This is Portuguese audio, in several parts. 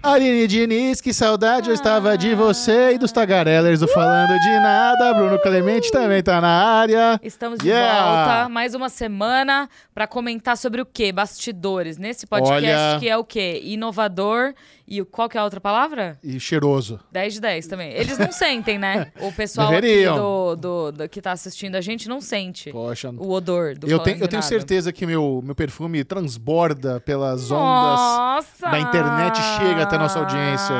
Aline Diniz, que saudade eu estava de você e dos tagarellers do Falando de Nada. Bruno Clemente também tá na área. Estamos de Yeah! volta, mais uma semana pra comentar sobre o quê? Bastidores. Nesse podcast Olha- que é o quê? Inovador e qual que é a outra palavra? E cheiroso. 10 de 10 também. Eles não sentem, né? O pessoal do, do- do- que tá assistindo a gente não sente Poxa. o odor do Eu tenho, eu tenho certeza que meu, meu perfume transborda pelas ondas. Nossa! da internet chega até a nossa audiência.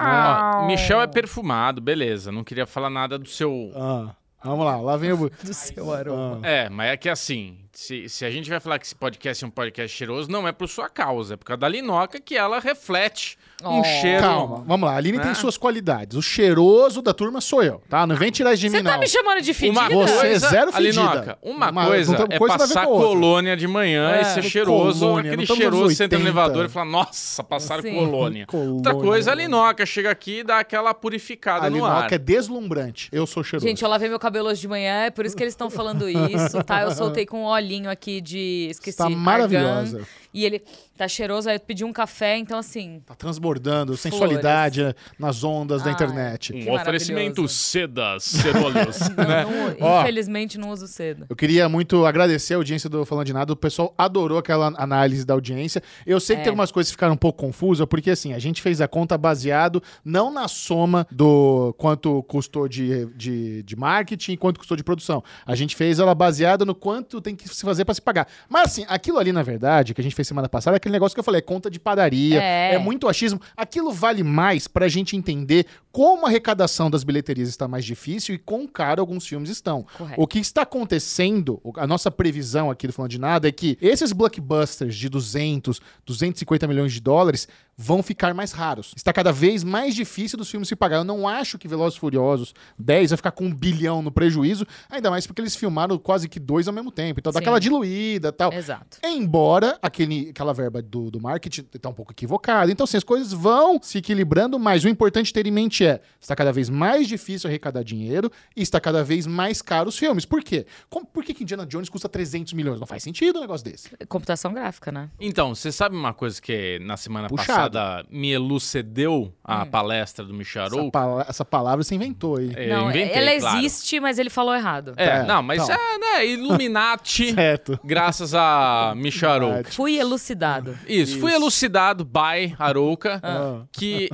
Ó, Michel é perfumado, beleza. Não queria falar nada do seu. Ah, vamos lá, lá vem o. do seu aroma. Ah. É, mas é que assim, se, se a gente vai falar que esse podcast é um podcast cheiroso, não é por sua causa, é por causa da Linoca que ela reflete um Oh. cheiro. Calma, vamos lá. A Aline Né? tem suas qualidades. O cheiroso da turma sou eu, tá? Não vem tirar de Você mim, tá não. me chamando de fedida? Uma Você é coisa, zero fedida. Alinoca, uma, Uma- coisa é coisa a passar colônia de manhã É. e ser cheiroso, Colônia, aquele cheiroso, você entra no 80. elevador e fala, nossa, passaram Sim. colônia. Colônia. Outra coisa, a Linoca chega aqui e dá aquela purificada A no ar. Linoca é deslumbrante. Eu sou cheiroso. Gente, eu lavei meu cabelo hoje de manhã, é por isso que eles estão falando isso, tá? Eu soltei com um olhinho aqui de. Esqueci. Tá maravilhosa. argan, e ele tá cheiroso, aí eu pedi um café, então assim. Tá transbordando sensualidade nas ondas da internet. Um oferecimento sedas, cerolhos, né? não- infelizmente não uso cedo. Eu queria muito agradecer a audiência do Falando de Nada. O pessoal adorou aquela análise da audiência. Eu sei que É. tem algumas coisas que ficaram um pouco confusas, porque assim, a gente fez a conta baseado não na soma do quanto custou de, de, de marketing e quanto custou de produção. A gente fez ela baseada no quanto tem que se fazer para se pagar. Mas assim, aquilo ali, na verdade, que a gente fez semana passada, é aquele negócio que eu falei, é conta de padaria, É. é, muito achismo. Aquilo vale mais pra gente entender como a arrecadação das bilheterias está mais difícil e quão caro alguns filmes estão. Correto. O que está acontecendo, a nossa previsão aqui do Falando de Nada é que esses blockbusters de 200, 250 milhões de dólares vão ficar mais raros. Está cada vez mais difícil dos filmes se pagar. Eu não acho que Velozes e Furiosos 10 vai ficar com um bilhão no prejuízo, ainda mais porque eles filmaram quase que dois ao mesmo tempo. Então dá Sim. aquela diluída e tal. Exato. Embora aquele, aquela verba do, do marketing tá um pouco equivocada. Então, assim, as coisas vão se equilibrando, mas o importante ter em mente é: está cada vez mais difícil arrecadar dinheiro e está cada vez mais caro os filmes. Por quê? Como- por que, que Indiana Jones custa 300 milhões? Não faz sentido um negócio desse. Computação gráfica, né? Então, você sabe uma coisa que na semana Puxado. passada me elucedeu a Hum. palestra do Michel Essa, pala- essa palavra você inventou aí. É, não, inventei, ela claro. existe, mas ele falou errado. É, É, não, mas então. é, né, Illuminati, Certo. graças a Michel Arouca. Fui elucidado. Isso, fui elucidado by Arouca, Ah. que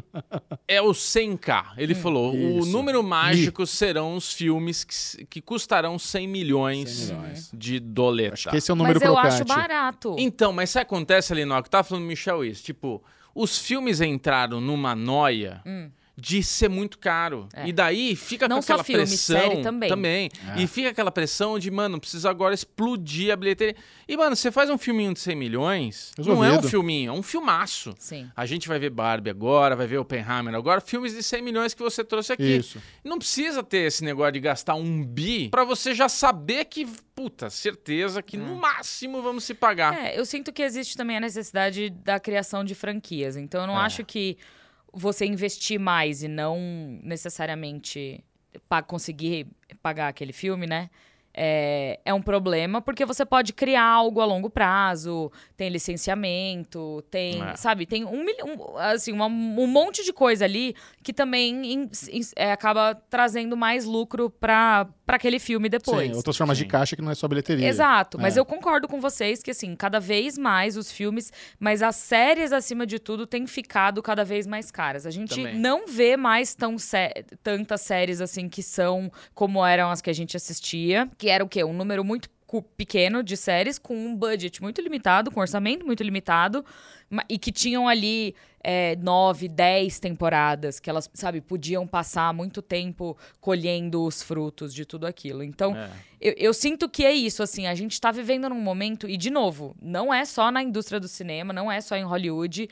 é o 100k. Ele falou, o Isso. número mágico serão os filmes que, que custarão 100 milhões, 100 milhões. de doleta. Acho que esse é o número Mas eu acho barato. Então, mas o que acontece ali, Noco? Tava falando do Michel isso. Tipo, os filmes entraram numa noia de ser muito caro. É. E daí fica Não com só aquela filme, pressão. série também. É. E fica aquela pressão de, mano, precisa agora explodir a bilheteria. E, mano, você faz um filminho de 100 milhões, não é um Resolvido. filminho, é um filmaço. Sim. A gente vai ver Barbie agora, vai ver Oppenheimer agora, filmes de 100 milhões que você trouxe aqui. Isso. Não precisa ter esse negócio de gastar um bi pra você já saber que, puta, certeza que no máximo vamos se pagar. É, eu sinto que existe também a necessidade da criação de franquias. Então eu não É. acho que você investir mais e não necessariamente pa- conseguir pagar aquele filme, né? É, é um problema, porque você pode criar algo a longo prazo, tem licenciamento, tem, É. sabe, tem um, milhão, um, assim, uma- um monte de coisa ali que também in- in- é, acaba trazendo mais lucro para aquele filme depois. Sim, outras formas de Sim. caixa que não é só bilheteria. Exato, mas É. eu concordo com vocês que, assim, cada vez mais os filmes, mas as séries, acima de tudo, têm ficado cada vez mais caras. A gente Também. não vê mais tão sé- tantas séries, assim, que são como eram as que a gente assistia, que era o quê? Um número muito pequeno de séries, com um budget muito limitado, com um orçamento muito limitado, e que tinham ali é, nove, dez temporadas, que elas, sabe, podiam passar muito tempo colhendo os frutos de tudo aquilo. Então, É. eu, eu sinto que é isso, assim, a gente tá vivendo num momento, e de novo, não é só na indústria do cinema, não é só em Hollywood,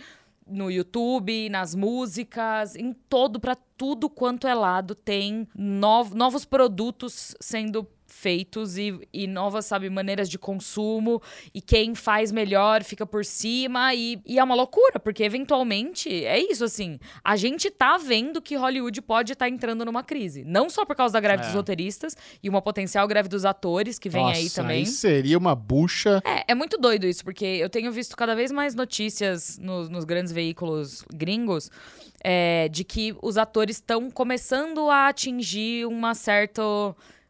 no YouTube, nas músicas, em todo, pra tudo quanto é lado, tem nov- novos produtos sendo feitos e, e novas, sabe, maneiras de consumo. E quem faz melhor fica por cima. E, e é uma loucura, porque eventualmente é isso, assim. A gente tá vendo que Hollywood pode estar entrando numa crise. Não só por causa da greve É. dos roteiristas e uma potencial greve dos atores que vem aí Nossa, também. seria uma bucha. É, é muito doido isso, porque eu tenho visto cada vez mais notícias nos, nos grandes veículos gringos é, de que os atores estão começando a atingir uma certa.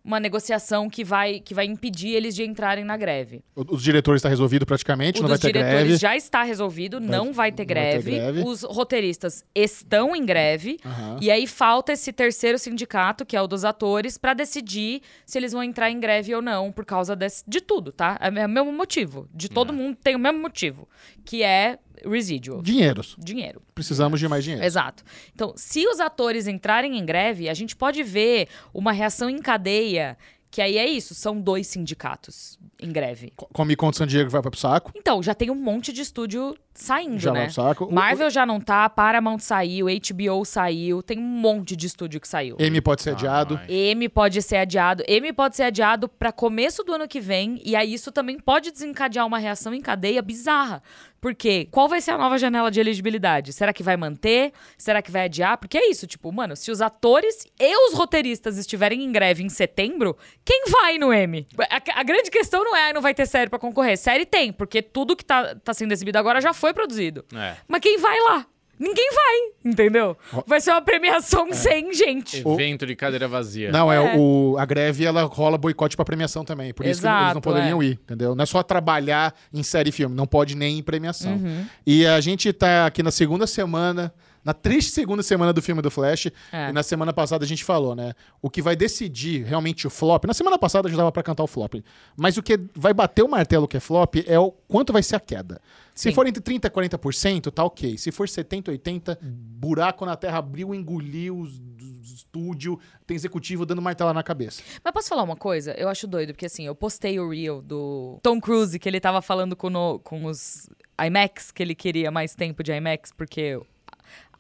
Uma negociação que vai, que vai impedir eles de entrarem na greve. O- Os diretores está resolvido praticamente, O não vai ter diretores greve. já está resolvido, não vai ter, não vai ter greve. greve. Os roteiristas estão em greve. Aham. E aí falta esse terceiro sindicato, que é o dos atores, pra decidir se eles vão entrar em greve ou não, por causa desse, de tudo, tá? É o mesmo motivo. De todo mundo tem o mesmo motivo, que é residual. Dinheiros. Dinheiro. Precisamos de mais dinheiro. Exato. Então, se os atores entrarem em greve, a gente pode ver uma reação em cadeia, que aí é isso, são dois sindicatos em greve. Co- Comic Con de San Diego vai pro saco. Então, já tem um monte de estúdio saindo, Já vai né? pro saco. O- Marvel já não tá, Paramount saiu, HBO saiu, tem um monte de estúdio que saiu. M pode ser adiado. Ai. M pode ser adiado. M pode ser adiado para começo do ano que vem. E aí isso também pode desencadear uma reação em cadeia bizarra. Porque qual vai ser a nova janela de elegibilidade? Será que vai manter? Será que vai adiar? Porque é isso, tipo, mano, se os atores e os roteiristas estiverem em greve em setembro, quem vai no M? A, a grande questão não é, não vai ter série pra concorrer. Série tem, porque tudo que tá, tá sendo exibido agora já foi produzido. É. Mas quem vai lá? Ninguém vai, entendeu? Vai ser uma premiação sem gente. Evento de cadeira vazia. Não, é, É. o, a greve, ela rola boicote pra premiação também. Por isso que eles não Exato, poderiam é. ir, entendeu? Não é só trabalhar em série e filme, não pode nem em premiação. Uhum. E a gente tá aqui na segunda semana, na triste segunda semana do filme do Flash. É. E na semana passada a gente falou, né? O que vai decidir realmente o flop. Na semana passada já dava pra cantar o flop. Mas o que vai bater o martelo que é flop é o quanto vai ser a queda. Se Sim. for entre 30% e 40%, tá ok. Se for 70%, 80%, buraco na terra abriu, engoliu os, estúdio, tem executivo dando martelo na cabeça. Mas posso falar uma coisa? Eu acho doido, porque assim, eu postei o reel do Tom Cruise, que ele tava falando com, no- com os IMAX, que ele queria mais tempo de IMAX, porque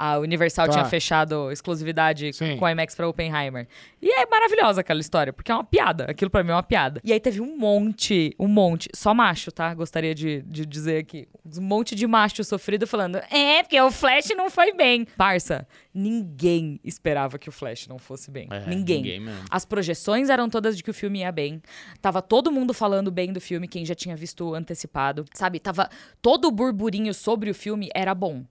a Universal tinha fechado exclusividade Sim. com a IMAX pra Oppenheimer. E é maravilhosa aquela história, porque é uma piada. Aquilo pra mim é uma piada. E aí teve um monte, um monte, só macho, tá? Gostaria de, de dizer aqui. Um monte de macho sofrido falando, é, porque o Flash não foi bem. Parça, ninguém esperava que o Flash não fosse bem. É, ninguém. ninguém mesmo. As projeções eram todas de que o filme ia bem. Tava todo mundo falando bem do filme, quem já tinha visto antecipado. Sabe? Tava todo o burburinho sobre o filme era bom.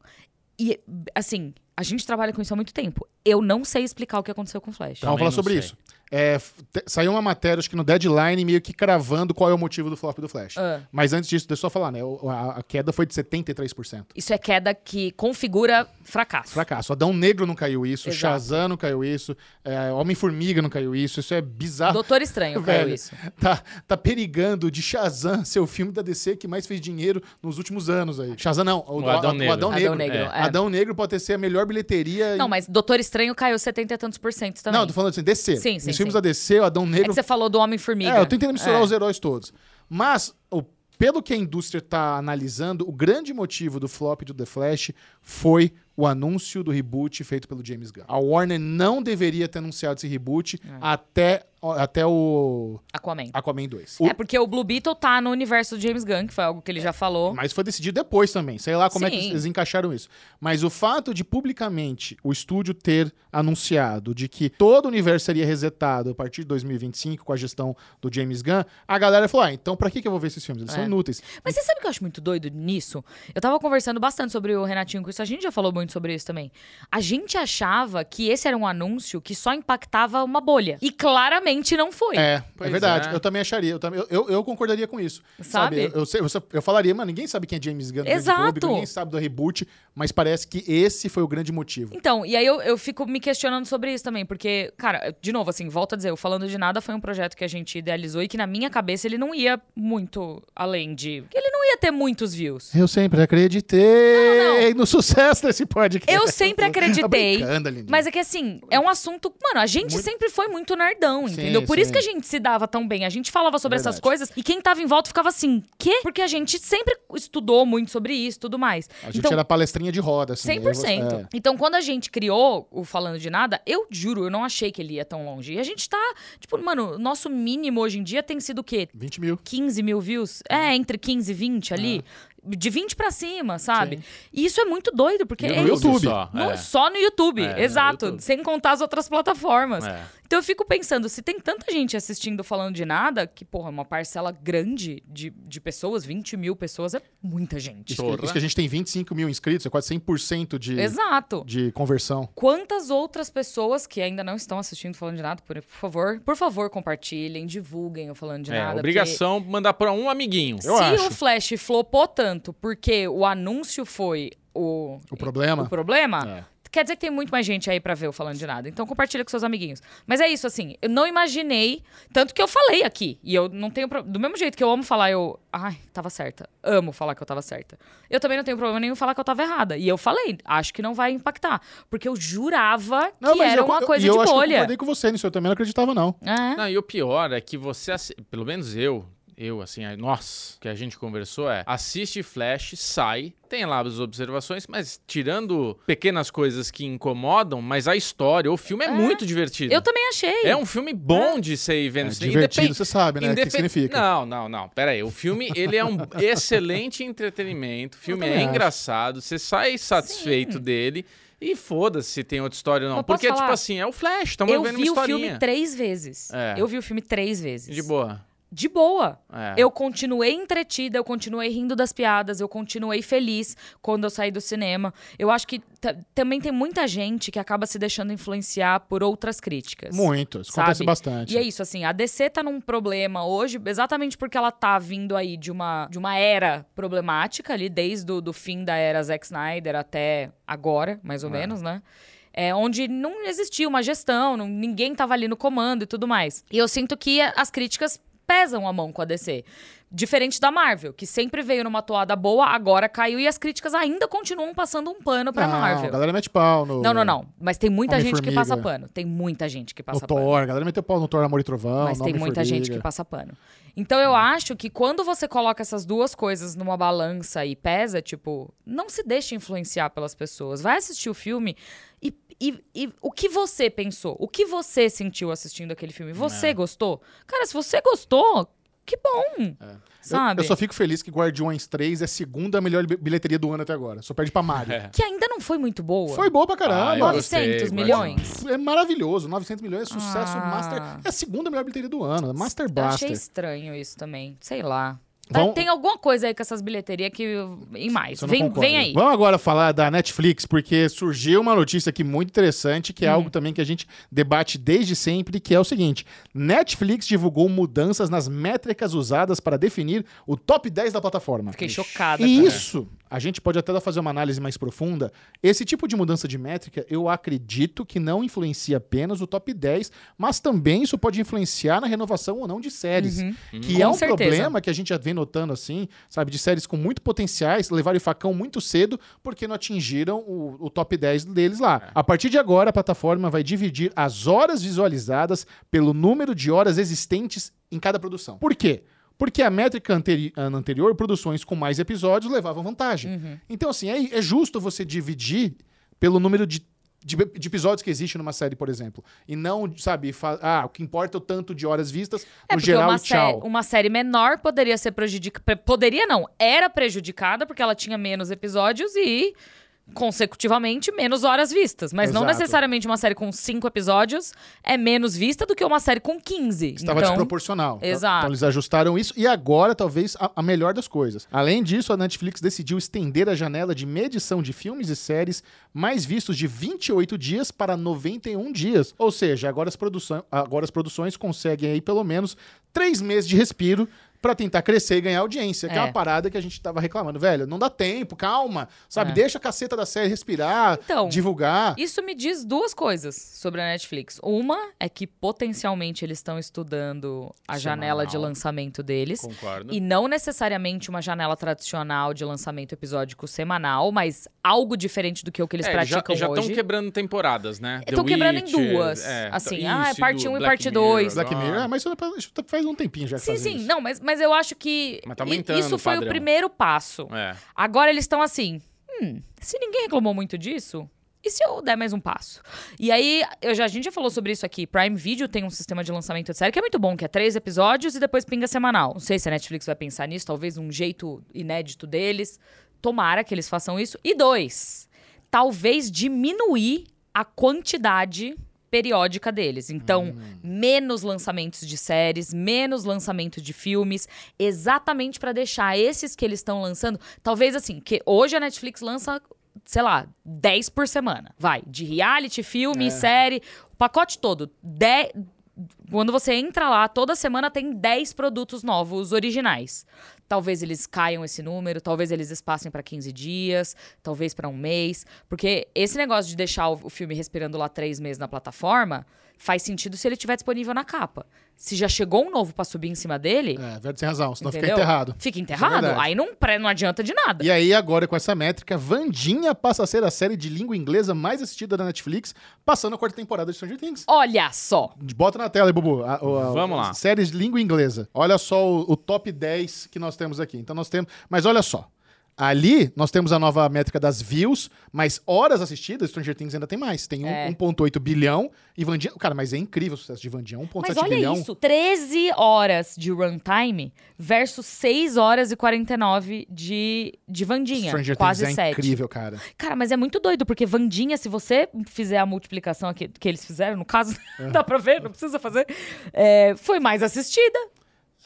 E, assim, a gente trabalha com isso há muito tempo. Eu não sei explicar o que aconteceu com o Flash. Então, vamos falar sobre sei. isso. É, saiu uma matéria, acho que no Deadline, meio que cravando qual é o motivo do flop do Flash. Ah. Mas antes disso, deixa eu só falar, né? o- A, a queda foi de 73%. Isso é queda que configura fracasso. Fracasso. Adão Negro não caiu isso, Exato. Shazam não caiu isso, é, Homem-Formiga não caiu isso, isso é bizarro. Doutor Estranho caiu Velho, isso. Tá, tá perigando de Shazam ser o filme da DC que mais fez dinheiro nos últimos anos aí. Shazam não, o, O Adão o Negro. Adão Adão Negro. Negro, é. é. Adão Negro pode ter ser a melhor bilheteria. Não, em- mas Doutor Estranho caiu 70 e tantos por cento também. Não, tô falando assim, DC. Sim, sim, filmes da DC, o Adão É Negro que você falou do Homem-Formiga. É, eu tô tentando misturar É. os heróis todos. Mas, o- pelo que a indústria tá analisando, o grande motivo do flop do The Flash foi o anúncio do reboot feito pelo James Gunn. A Warner não deveria ter anunciado esse reboot É. até, até o Aquaman. Aquaman 2. O- É porque o Blue Beetle tá no universo do James Gunn, que foi algo que ele já falou. Mas foi decidido depois também. Sei lá como é que Sim. eles encaixaram isso. Mas o fato de publicamente o estúdio ter anunciado de que todo o universo seria resetado a partir de 2025 com a gestão do James Gunn, a galera falou: ah, então pra que eu vou ver esses filmes? Eles são É. inúteis. Mas você sabe o que eu acho muito doido nisso? Eu tava conversando bastante sobre o Renatinho com isso, a gente já falou muito sobre isso também. A gente achava que esse era um anúncio que só impactava uma bolha. E claramente não foi. É, é verdade. é. Eu também acharia. Eu, também, eu, eu, concordaria com isso. Sabe? Eu, eu, eu, eu falaria, mano, ninguém sabe quem é James Gunn. Exato. ninguém sabe do reboot, mas parece que esse foi o grande motivo. Então, e aí eu, eu fico me questionando sobre isso também, porque, cara, de novo, assim, volto a dizer, o Falando de Nada foi um projeto que a gente idealizou e que na minha cabeça ele não ia muito além de. que Ele não ia ter muitos views. Eu sempre acreditei Não, no sucesso desse Não, podcast. Eu sempre Tá acreditei. Aline. Mas é que assim, é um assunto. Mano, a gente Muito- sempre foi muito nerdão, Sim, entendeu? Por isso que a gente se dava tão bem. A gente falava sobre essas Verdade. coisas e quem tava em volta ficava assim, quê? Porque a gente sempre estudou muito sobre isso e tudo mais. A gente então, era palestrinha de roda, assim. 100%. Eu- é. Então, quando a gente criou o Falando de Nada, eu juro, eu não achei que ele ia tão longe. E a gente tá, tipo, mano, o nosso mínimo hoje em dia tem sido o quê? 20 mil. 15 mil views? É, entre 15 e 20 ali. De 20 pra cima, sabe? Sim. E isso é muito doido, porque No é YouTube. Só, no- é. só no YouTube, É, no exato. YouTube. Sem contar as outras plataformas. É. Então eu fico pensando, se tem tanta gente assistindo falando de nada, que, porra, uma parcela grande de, de pessoas, 20 mil pessoas, é muita gente. Isso, que, isso que a gente tem 25 mil inscritos, é quase 100% de, Exato. de conversão. Quantas outras pessoas que ainda não estão assistindo falando de nada, por, por favor, por favor, compartilhem, divulguem o falando de É, nada. porque obrigação mandar pra um amiguinho. Eu Se acho. o Flash flopou tanto porque o anúncio foi o, O problema. o problema, É. quer dizer que tem muito mais gente aí pra ver o falando de nada. Então compartilha com seus amiguinhos. Mas é isso, assim, eu não imaginei, tanto que eu falei aqui. E eu não tenho. pro- Do mesmo jeito que eu amo falar, eu. Ai, tava certa. Amo falar que eu tava certa. Eu também não tenho problema nenhum em falar que eu tava errada. E eu falei, acho que não vai impactar. Porque eu jurava Não, que era eu- uma eu- coisa e eu de acho que eu bolha. concordei com você nisso, eu também não acreditava, não. É. Não, e o pior é que você, pelo menos eu, eu, assim, a- nós, que a gente conversou é, assiste Flash, sai, tem lá as observações, mas tirando pequenas coisas que incomodam, mas a história, o filme é, muito divertido. Eu também achei. É um filme bom de ser ir vendo É, isso. divertido, Independ- você sabe, né? O que, significa. Não, não, não. Pera aí. O filme, ele é um excelente entretenimento. O filme é acho. engraçado. Você sai satisfeito dele. E foda-se se tem outra história ou não. Posso Porque, tipo assim, é o Flash. Estamos eu vendo uma vi o historinha. filme três vezes. É. Eu vi o filme três vezes. De boa. De boa. É. Eu continuei entretida, eu continuei rindo das piadas, eu continuei feliz quando eu saí do cinema. Eu acho que ta- também tem muita gente que acaba se deixando influenciar por outras críticas. Muito, isso Sabe? acontece bastante. E é isso, assim, a DC tá num problema hoje, exatamente porque ela tá vindo aí de uma, de uma era problemática ali, desde o fim da era Zack Snyder até agora, mais ou É. menos, né? É, onde não existia uma gestão, não- ninguém tava ali no comando e tudo mais. E eu sinto que as críticas pesam a mão com a DC. Diferente da Marvel, que sempre veio numa toada boa, agora caiu e as críticas ainda continuam passando um pano pra não, Marvel. a galera mete pau no, Não, não, não. Mas tem muita gente que Homem-Formiga. passa pano. Tem muita gente que no passa pano. Thor. A galera meteu pau no Thor Amor e Trovão. Mas no tem muita Homem-Formiga. gente que passa pano. Então eu acho que quando você coloca essas duas coisas numa balança e pesa, tipo, não se deixe influenciar pelas pessoas. Vai assistir o filme e, e- e o que você pensou? O que você sentiu assistindo aquele filme? Você É. gostou? Cara, se você gostou, que bom. Eu- Sabe? Eu, só fico feliz que Guardiões 3 é a segunda melhor bi- bilheteria do ano até agora. Só perde pra Mario. É. Que ainda não foi muito boa. Foi boa pra Ah, caramba. eu 900 gostei, milhões. É maravilhoso. 900 milhões é sucesso Ah. master. É a segunda melhor bilheteria do ano. Master Eu achei Blaster. estranho isso também. Sei lá. Tá- Vamos- Tem alguma coisa aí com essas bilheterias que. E mais. Vem, concorda. vem aí. Vamos agora falar da Netflix, porque surgiu uma notícia aqui muito interessante, Hum. que é algo também que a gente debate desde sempre, que é o seguinte: Netflix divulgou mudanças nas métricas usadas para definir o top 10 da plataforma. Fiquei chocada. E cara. isso, a gente pode até fazer uma análise mais profunda. Esse tipo de mudança de métrica, eu acredito que não influencia apenas o top 10, mas também isso pode influenciar na renovação ou não de séries. Uhum. Que Com é um certeza. problema que a gente já vem notando assim, sabe, de séries com muito potenciais, levaram o facão muito cedo porque não atingiram o, o top 10 deles lá. A partir de agora, a plataforma vai dividir as horas visualizadas pelo número de horas existentes em cada produção. Por quê? Porque a métrica anteri anterior, produções com mais episódios levavam vantagem. Uhum. Então, assim, é, é justo você dividir pelo número de, de, de episódios que existe numa série, por exemplo. E não, sabe, ah, o que importa é o tanto de horas vistas, É no geral, uma, tchau. sé- uma série menor poderia ser prejudicada. Poderia não, era prejudicada porque ela tinha menos episódios e, consecutivamente, menos horas vistas. Mas não Exato. necessariamente uma série com cinco episódios é menos vista do que uma série com 15. Estava então, desproporcional. Tá? Exato. Então eles ajustaram isso e agora talvez a, a melhor das coisas. Além disso, a Netflix decidiu estender a janela de medição de filmes e séries mais vistos de 28 dias para 91 dias. Ou seja, agora as, produção, agora as produções conseguem aí pelo menos três meses de respiro pra tentar crescer e ganhar audiência, que é. É. uma parada que a gente tava reclamando. Velho, não dá tempo, calma, sabe? É. Deixa a caceta da série respirar, Então, divulgar. Isso me diz duas coisas sobre a Netflix. Uma é que potencialmente eles estão estudando a Semanal. janela de lançamento deles. Concordo. E não necessariamente uma janela tradicional de lançamento episódico semanal, mas algo diferente do que o que eles É, já praticam estão hoje. quebrando temporadas, né? The Estão quebrando em Witcher, duas. é, assim, isso, ah, é parte do 1 e Black parte Mirror 2. Black. Mirror, é, mas isso faz um tempinho já Sim, sim. isso. Não, mas, mas eu acho que tá isso o foi o padrão. primeiro passo. É. Agora eles estão assim, hum, se ninguém reclamou muito disso, e se eu der mais um passo? E aí, eu já, a gente já falou sobre isso aqui. Prime Video tem um sistema de lançamento de série que é muito bom, que é três episódios e depois pinga semanal. Não sei se a Netflix vai pensar nisso, talvez um jeito inédito deles. Tomara que eles façam isso. E dois, talvez diminuir a quantidade periódica deles. Então, menos lançamentos de séries, menos lançamento de filmes, exatamente para deixar esses que eles estão lançando, talvez assim, que hoje a Netflix lança, sei lá, 10 por semana. Vai, de reality, filme, É. série, o pacote todo, 10 quando você entra lá, toda semana tem 10 produtos novos originais. Talvez eles caiam esse número, talvez eles espassem para 15 dias, talvez para um mês. Porque esse negócio de deixar o filme respirando lá três meses na plataforma faz sentido se ele estiver disponível na capa. Se já chegou um novo para subir em cima dele, É, verdade, tem razão, senão entendeu? fica enterrado. Fica é enterrado. verdade. Aí não, não adianta de nada. E aí, agora com essa métrica, Vandinha passa a ser a série de língua inglesa mais assistida da Netflix, passando a quarta temporada de Stranger Things. Olha só. Bota na tela aí, Bubu. a- a- Vamos lá. Séries de língua inglesa. Olha só o, o top 10 que nós temos aqui. Então nós temos. Mas olha só. Ali nós temos a nova métrica das views, mas horas assistidas, Stranger Things ainda tem mais. Tem um- É. 1,8 bilhão e Vandinha. Cara, mas é incrível o sucesso de Vandinha. 1,7 Mas olha bilhão. isso, 13 horas de runtime versus 6 horas e 49 de, de Vandinha. Stranger quase Things é 7. incrível, cara. Cara, mas é muito doido, porque Vandinha, se você fizer a multiplicação aqui que eles fizeram, no caso, dá pra ver, não precisa fazer, é, foi mais assistida.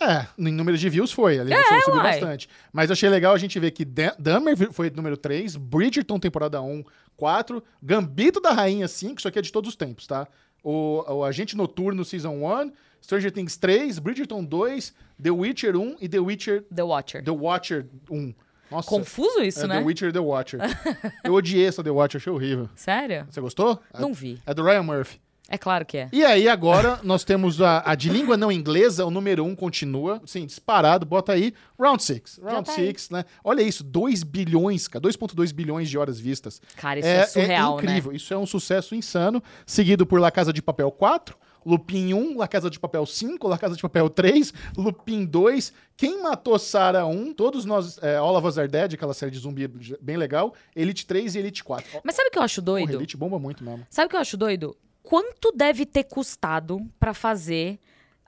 É, em número de views foi, ali é, subiu uai. bastante. Mas eu achei legal a gente ver que Dan- Dahmer foi número 3, Bridgerton temporada 1, 4, Gambito da Rainha 5, isso aqui é de todos os tempos, tá? O, o Agente Noturno Season 1, Stranger Things 3, Bridgerton 2, The Witcher 1 e The Witcher The Watcher. The Watcher 1. Nossa, Confuso isso, é né? The Witcher The Watcher. eu odiei essa The Watcher, achei horrível. Sério? Você gostou? Não vi. É do Ryan Murphy. É claro que é. E aí, agora, nós temos a, a de língua não inglesa, o número 1 um continua, sim, disparado, bota aí, Round 6. Round tá aí. 6, né? Olha isso, 2 bilhões, cara, 2.2 bilhões de horas vistas. Cara, isso é, surreal, incrível, isso é um sucesso insano, seguido por La Casa de Papel 4, Lupin 1, La Casa de Papel 5, La Casa de Papel 3, Lupin 2, Quem Matou Sarah 1, todos nós, é, All of Us Are Dead, aquela série de zumbi bem legal, Elite 3 e Elite 4. né? Mas sabe o que eu acho Porra, doido? Elite bomba muito mesmo. Sabe o que eu acho doido? Quanto deve ter custado pra fazer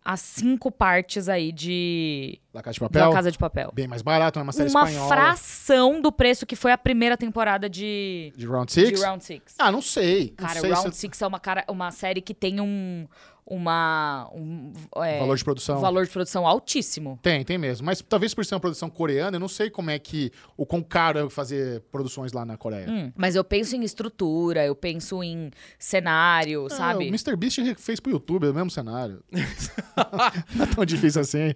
as cinco partes aí de La Casa de da Papel, Casa de Papel? bem mais barato, é uma série Uma espanhola. fração do preço que foi a primeira temporada de, De Round de 6? Round Six. Ah, não sei. Não Cara, sei Round se... Six é uma, cara, uma série que tem um, uma, um é, Valor de produção. valor de produção altíssimo. Tem, tem mesmo. Mas talvez por ser uma produção coreana, eu não sei como é que. O quão caro é fazer produções lá na Coreia. Hum, mas eu penso em estrutura, eu penso em cenário, Ah, sabe? o Mr. Beast fez pro YouTube, é o mesmo cenário. não é tão difícil assim.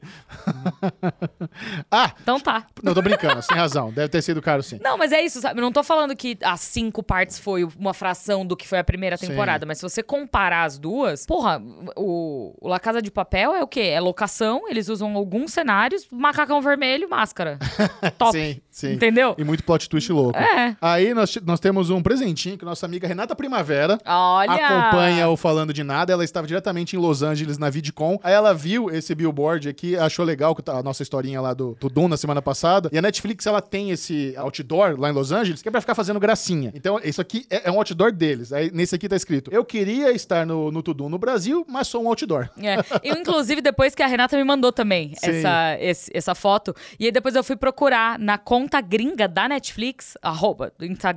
ah, Então tá. não, tô brincando, sem razão. Deve ter sido caro sim. Não, mas é isso, sabe? Eu não tô falando que as cinco partes foi uma fração do que foi a primeira Sim. temporada, mas se você comparar as duas, porra, o, o La Casa de Papel é o quê? É locação, eles usam alguns cenários, macacão vermelho, máscara. Top. Sim, sim. Entendeu? E muito plot twist louco. É. Aí nós, nós temos um presentinho que nossa amiga Renata Primavera Olha! acompanha o Falando de Nada. Ela estava diretamente em Los Angeles na VidCon. Aí ela viu esse billboard aqui, achou legal tá a nossa historinha lá do, do Doom na semana passada. E a Netflix, ela tem esse outdoor lá em Los Angeles, que é pra ficar fazendo gracinha. Então, isso aqui é, é um outdoor deles. Aí nesse aqui tá escrito: Eu queria estar no, no Tudum no Brasil, mas sou um outdoor. É. Eu, inclusive, depois que a Renata me mandou também Sim. essa, esse- essa foto. E aí depois eu fui procurar na conta gringa da Netflix, arroba,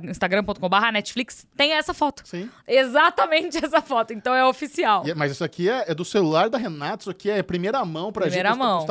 instagram.com.br Netflix, tem essa foto. Sim. Exatamente essa foto. Então é oficial. E é- mas isso aqui é, é do celular da Renata, isso aqui é primeira mão pra Primeira gente, pros- mão.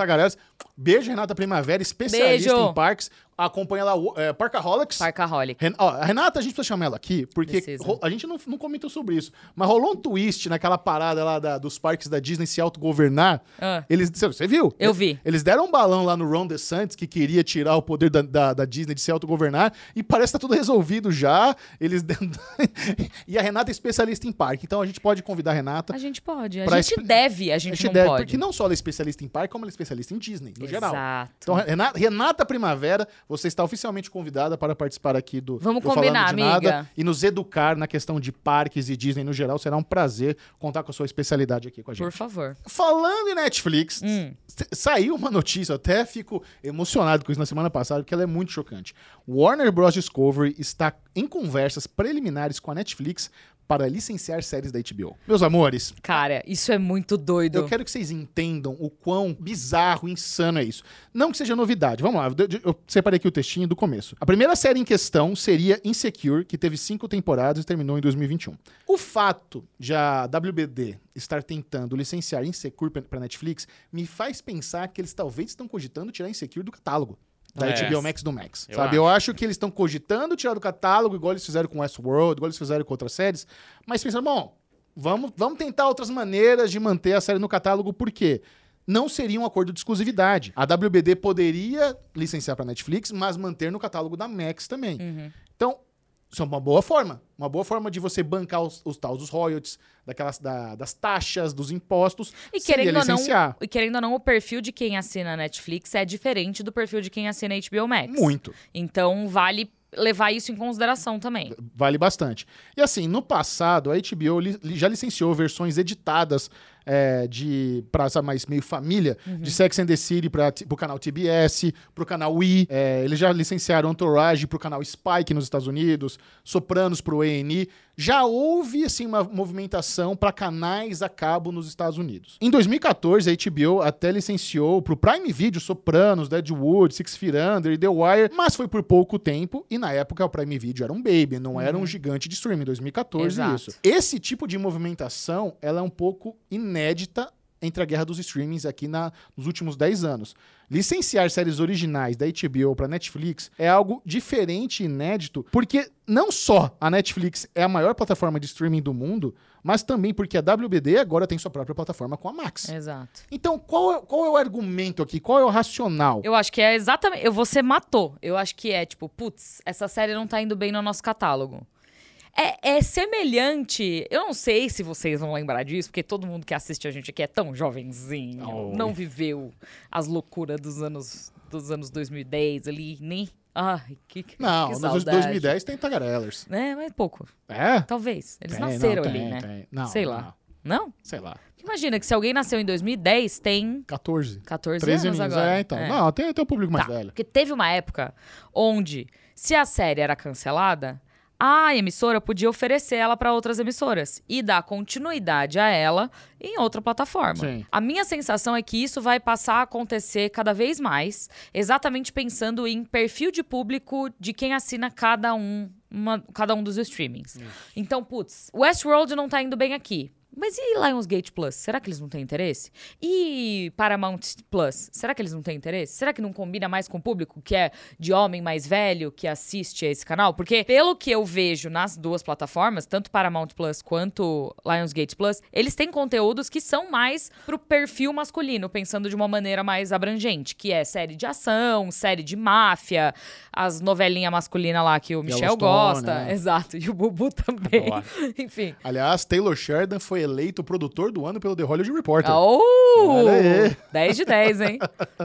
Beijo, Renata Primavera, especialista Beijo. em parques. Acompanha lá o é, Parkaholics. Parkaholic. Ren- ó, a Renata, a gente precisa chamar ela aqui, porque a gente não, não comentou sobre isso, mas rolou um twist naquela parada lá da- dos parques da Disney se autogovernar. Ah. Eles, você- viu? Eu vi. Eles deram um balão lá no Ron DeSantis que queria tirar o poder da, da, da Disney de se autogovernar e parece que tá tudo resolvido já. Eles e a Renata é especialista em parque, então a gente pode convidar a Renata. A gente pode. A gente deve, a A gente, gente não deve, pode. porque não só ela é especialista em parque, como ela é especialista em Disney, no geral. Exato. Então, Renata, Renata Primavera, você está oficialmente convidada para participar aqui do Vamos do Falando combinar, de Nada amiga. e nos educar na questão de parques e Disney no geral. Será um prazer contar com a sua especialidade aqui com a gente. Por favor. Falando em Netflix, Hum. saiu uma notícia, eu até fico emocionado com isso na semana passada, porque ela é muito chocante. Warner Bros. Discovery está em conversas preliminares com a Netflix para licenciar séries da HBO. Meus amores, Cara, isso é muito doido. eu quero que vocês entendam o quão bizarro, insano é isso. Não que seja novidade. Vamos lá, eu, eu separei aqui o textinho do começo. A primeira série em questão seria Insecure, que teve cinco temporadas e terminou em 2021. O fato de a WBD estar tentando licenciar Insecure para Netflix me faz pensar que eles talvez estão cogitando tirar Insecure do catálogo. Da É. HBO Max do Max. Eu sabe? acho. Eu acho que eles estão cogitando tirar do catálogo, igual eles fizeram com Westworld, igual eles fizeram com outras séries. Mas pensando, bom, vamos, vamos tentar outras maneiras de manter a série no catálogo, por quê? Não seria um acordo de exclusividade. A WBD poderia licenciar para Netflix, mas manter no catálogo da Max também. Uhum. Então, isso é uma boa forma. Uma boa forma de você bancar os, os tais dos royalties, daquelas, da- das taxas, dos impostos. E querendo, ou não, e querendo ou não, o perfil de quem assina Netflix é diferente do perfil de quem assina HBO Max. Muito. Então, vale levar isso em consideração também. Vale bastante. E assim, no passado, a HBO li- já licenciou versões editadas é, de praça mais meio família, de Sex and the City para o canal TBS, pro canal Wii. É, eles já licenciaram Entourage pro canal Spike nos Estados Unidos, Sopranos pro A&E. Já houve assim uma movimentação para canais a cabo nos Estados Unidos. Em 2014, a HBO até licenciou pro Prime Video Sopranos, Deadwood, Six Feet Under e The Wire, mas foi por pouco tempo e na época o Prime Video era um baby, não era um gigante de streaming. Em 2014 Exato. isso. Esse tipo de movimentação, ela é um pouco inédita entre a guerra dos streamings aqui na- nos últimos 10 anos. Licenciar séries originais da HBO para Netflix é algo diferente e inédito, porque não só a Netflix é a maior plataforma de streaming do mundo, mas também porque a WBD agora tem sua própria plataforma com a Max. Exato. Então, qual é, qual é o argumento aqui? Qual é o racional? Eu acho que é exatamente. eu- Você matou. Eu acho que é tipo, putz, essa série não tá indo bem no nosso catálogo. É, é semelhante. Eu não sei se vocês vão lembrar disso, porque todo mundo que assiste a gente aqui é tão jovenzinho, Oh. não viveu as loucuras dos anos dos anos 2010 ali, nem. Ai, que, que Não, que nos saudade. 2010 tem Tagarellers. É, mas pouco. É? Talvez. Eles Tem, nasceram não, ali, tem, né? tem. Não, Sei não, lá. Não? Sei lá. Imagina que se alguém nasceu em 2010, tem 14. 14 13 anos aninhos. agora. É, então. Não, tem, tem um público mais Tá, velho. Porque teve uma época onde, se a série era cancelada, a emissora podia oferecer ela para outras emissoras e dar continuidade a ela em outra plataforma. Sim. A minha sensação é que isso vai passar a acontecer cada vez mais, exatamente pensando em perfil de público de quem assina cada um, uma- cada um dos streamings. Então, putz, Westworld não tá indo bem aqui. Mas e Lionsgate Plus? Será que eles não têm interesse? E Paramount Plus? Será que eles não têm interesse? Será que não combina mais com o público que é de homem mais velho que assiste a esse canal? Porque, pelo que eu vejo nas duas plataformas, tanto Paramount Plus quanto Lionsgate Plus, eles têm conteúdos que são mais pro perfil masculino, pensando de uma maneira mais abrangente, que é série de ação, série de máfia, as novelinhas masculinas lá que o Michel gosta. né? Exato. E o Bubu também. Enfim. Aliás, Taylor Sheridan foi eleito produtor do ano pelo The Hollywood Reporter. Oh! Olha aí. 10 de 10, hein?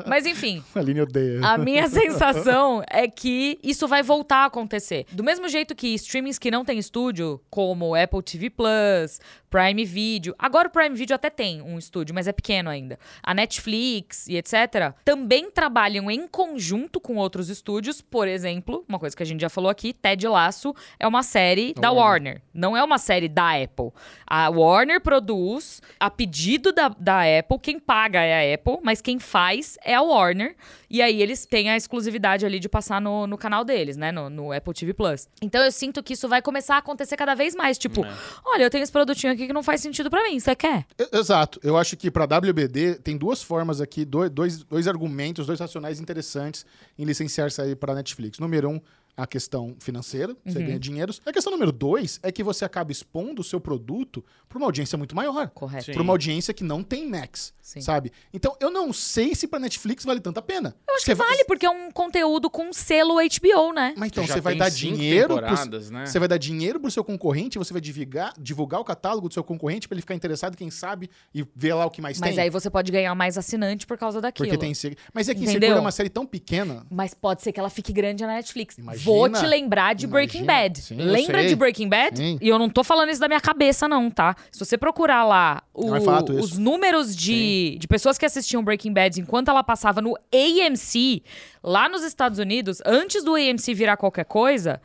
Mas enfim, A linha odeia. a minha sensação é que isso vai voltar a acontecer. Do mesmo jeito que streamings que não têm estúdio, como Apple TV Plus, Prime Video. Agora o Prime Video até tem um estúdio, mas é pequeno ainda. A Netflix e etc. também trabalham em conjunto com outros estúdios. Por exemplo, uma coisa que a gente já falou aqui, Ted Lasso é uma série da Warner. Não é uma série da Apple. A Warner produz a pedido da, da Apple. Quem paga é a Apple, mas quem faz é a Warner. E aí eles têm a exclusividade ali de passar no, no canal deles, né? No, no Apple TV Plus. Então eu sinto que isso vai começar a acontecer cada vez mais. Tipo, olha, eu tenho esse produtinho aqui aqui que não faz sentido pra mim. Você quer? Exato. Eu acho que pra WBD tem duas formas aqui, dois, dois, dois argumentos, dois racionais interessantes em licenciar isso aí pra Netflix. Número um, a questão financeira, você ganha dinheiro. A questão número dois é que você acaba expondo o seu produto pra uma audiência muito maior. Correto. Pra uma audiência que não tem Max, Sim. sabe? Então, eu não sei se pra Netflix vale tanto a pena. Eu acho Você que vai- vale, porque é um conteúdo com selo HBO, né? Mas então, Já você vai dar dinheiro pro, né? Você vai dar dinheiro pro seu concorrente, você vai divulgar, divulgar o catálogo do seu concorrente pra ele ficar interessado, quem sabe, e ver lá o que mais Mas tem. aí você pode ganhar mais assinante por causa daquilo. Porque tem Mas é que Entendeu? Secure é uma série tão pequena. Mas pode ser que ela fique grande na Netflix. Imagina. Vou te lembrar de Breaking Imagina. Bad. Sim, Lembra de Breaking Bad? Sim. E eu não tô falando isso da minha cabeça, não, tá? Se você procurar lá o- é fato os números de, de pessoas que assistiam Breaking Bad enquanto ela passava no AMC, lá nos Estados Unidos, antes do AMC virar qualquer coisa.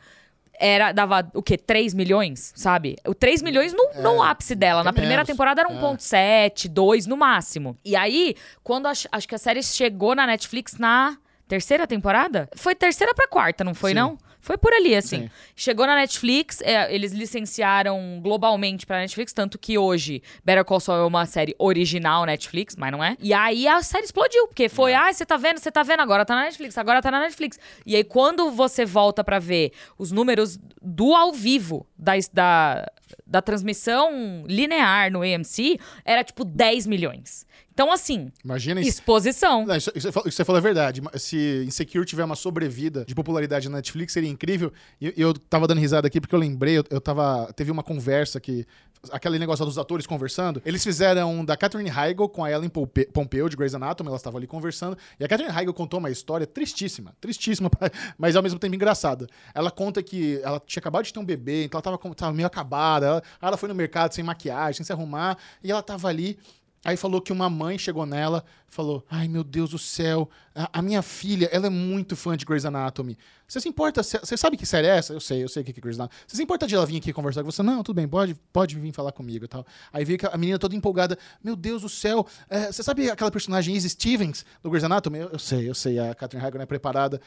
Era, dava o quê? 3 milhões, sabe? O 3 milhões no, no ápice dela. até Na primeira menos. temporada era É. 1.7, 2 no máximo. E aí, quando ach- acho que a série chegou na Netflix na terceira temporada? Foi terceira pra quarta, não foi, Sim. não? Foi por ali, assim. Sim. Chegou na Netflix, é, eles licenciaram globalmente pra Netflix, tanto que hoje Better Call Saul é uma série original Netflix, mas não é. E aí a série explodiu, porque foi, ah, você tá vendo, você tá vendo, agora tá na Netflix, agora tá na Netflix. E aí quando você volta pra ver os números do ao vivo da, da, da transmissão linear no AMC, era tipo 10 milhões. Então, assim, Imagina isso. exposição. Não, isso, isso você falou- isso você falou é verdade. Se Insecure tiver uma sobrevida de popularidade na Netflix, seria incrível. E e eu tava dando risada aqui porque eu lembrei, eu, eu tava. Teve uma conversa que. Aquele negócio dos atores conversando. Eles fizeram um da Catherine Heigl com a Ellen Pompe- Pompeo, de Grey's Anatomy, elas estavam ali conversando. E a Catherine Heigl contou uma história tristíssima. Tristíssima, mas ao mesmo tempo engraçada. Ela conta que ela tinha acabado de ter um bebê, então ela tava, tava meio acabada. Ela, ela foi no mercado sem maquiagem, sem se arrumar. E ela tava ali. Aí falou que uma mãe chegou nela, falou: Ai meu Deus do céu, a, a minha filha, ela é muito fã de Grey's Anatomy. Você se importa? Você sabe que série é essa? Eu sei, eu sei o que é Grey's Anatomy. Você se importa de ela vir aqui conversar com você? Não, tudo bem, pode, pode vir falar comigo e tal. Aí veio a menina toda empolgada: Meu Deus do céu, é, você sabe aquela personagem Izzy Stevens do Grey's Anatomy? Eu, eu sei, eu sei, a Catherine não é preparada.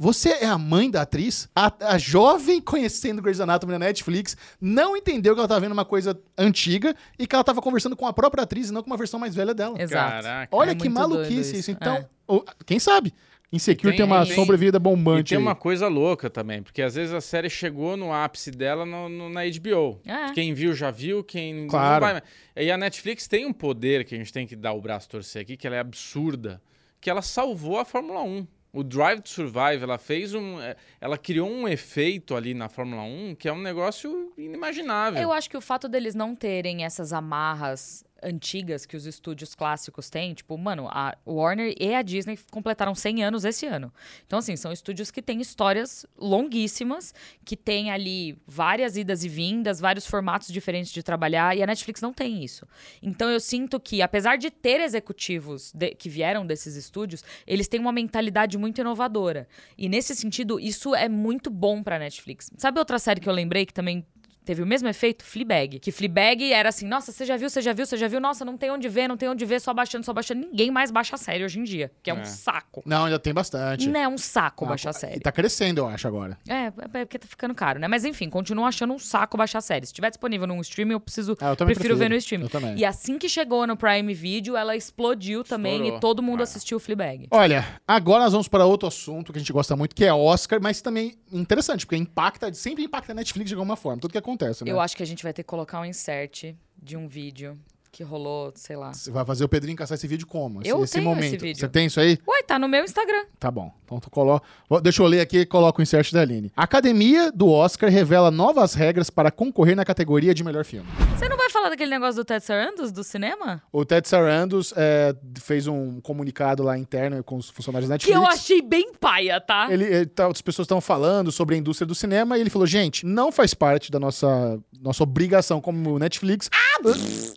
Você é a mãe da atriz? A, a jovem conhecendo Grey's Anatomy na Netflix não entendeu que ela tava vendo uma coisa antiga e que ela tava conversando com a própria atriz e não com uma versão mais velha dela. Exato. Caraca. Olha É que maluquice isso. isso. Então, É. o- quem sabe? Insecure E tem, tem- uma e tem- sobrevida E bombante tem aí. uma coisa louca também, porque às vezes a série chegou no ápice dela no- no- na HBO. É. Quem viu já viu, quem Claro. não vai mais. E a Netflix tem um poder que a gente tem que dar o braço torcer aqui, que ela é absurda, que ela salvou a Fórmula 1. O Drive to Survive, ela fez um. é, Ela criou um efeito ali na Fórmula 1 que é um negócio inimaginável. Eu acho que o fato deles não terem essas amarras antigas que os estúdios clássicos têm, tipo, mano, a Warner e a Disney completaram 100 anos esse ano. Então, assim, são estúdios que têm histórias longuíssimas, que têm ali várias idas e vindas, vários formatos diferentes de trabalhar, e a Netflix não tem isso. Então, eu sinto que, apesar de ter executivos de- que vieram desses estúdios, eles têm uma mentalidade muito inovadora. E, nesse sentido, isso é muito bom pra Netflix. Sabe outra série que eu lembrei que também teve o mesmo efeito? Fleabag. Que Fleabag era assim, nossa, você já viu, você já viu, você já viu? Nossa, não tem onde ver, não tem onde ver, só baixando, só baixando. Ninguém mais baixa a série hoje em dia, que é, um É. saco. Não, ainda tem bastante. Não é um saco Ah, baixar a E série. tá crescendo, eu acho, agora. É, é porque tá ficando caro, né? Mas enfim, continuo achando um saco baixar a série. Se tiver disponível num streaming, eu preciso. Ah, eu também prefiro, ver no streaming. Eu também. E assim que chegou no Prime Video, ela explodiu também Estourou. e todo mundo Ah. assistiu o Fleabag. Olha, agora nós vamos para outro assunto que a gente gosta muito, que é Oscar, mas também interessante, porque impacta, sempre impacta a Netflix de alguma forma, tudo que acontece, né? Eu acho que a gente vai ter que colocar um insert de um vídeo que rolou, sei lá. Você vai fazer o Pedrinho caçar esse vídeo como? Esse, Eu esse tenho momento. esse vídeo. Você tem isso aí? Ué, tá no meu Instagram. Tá bom. Então tu coloca. Deixa eu ler aqui e coloco o insert da Aline. A Academia do Oscar revela novas regras para concorrer na categoria de melhor filme. Você não vai falar daquele negócio do Ted Sarandos, do cinema? O Ted Sarandos é, fez um comunicado lá interno com os funcionários da Que Netflix. eu achei bem paia, tá? Ele, ele tá- as pessoas estão falando sobre a indústria do cinema e ele falou: gente, não faz parte da nossa, nossa obrigação como Netflix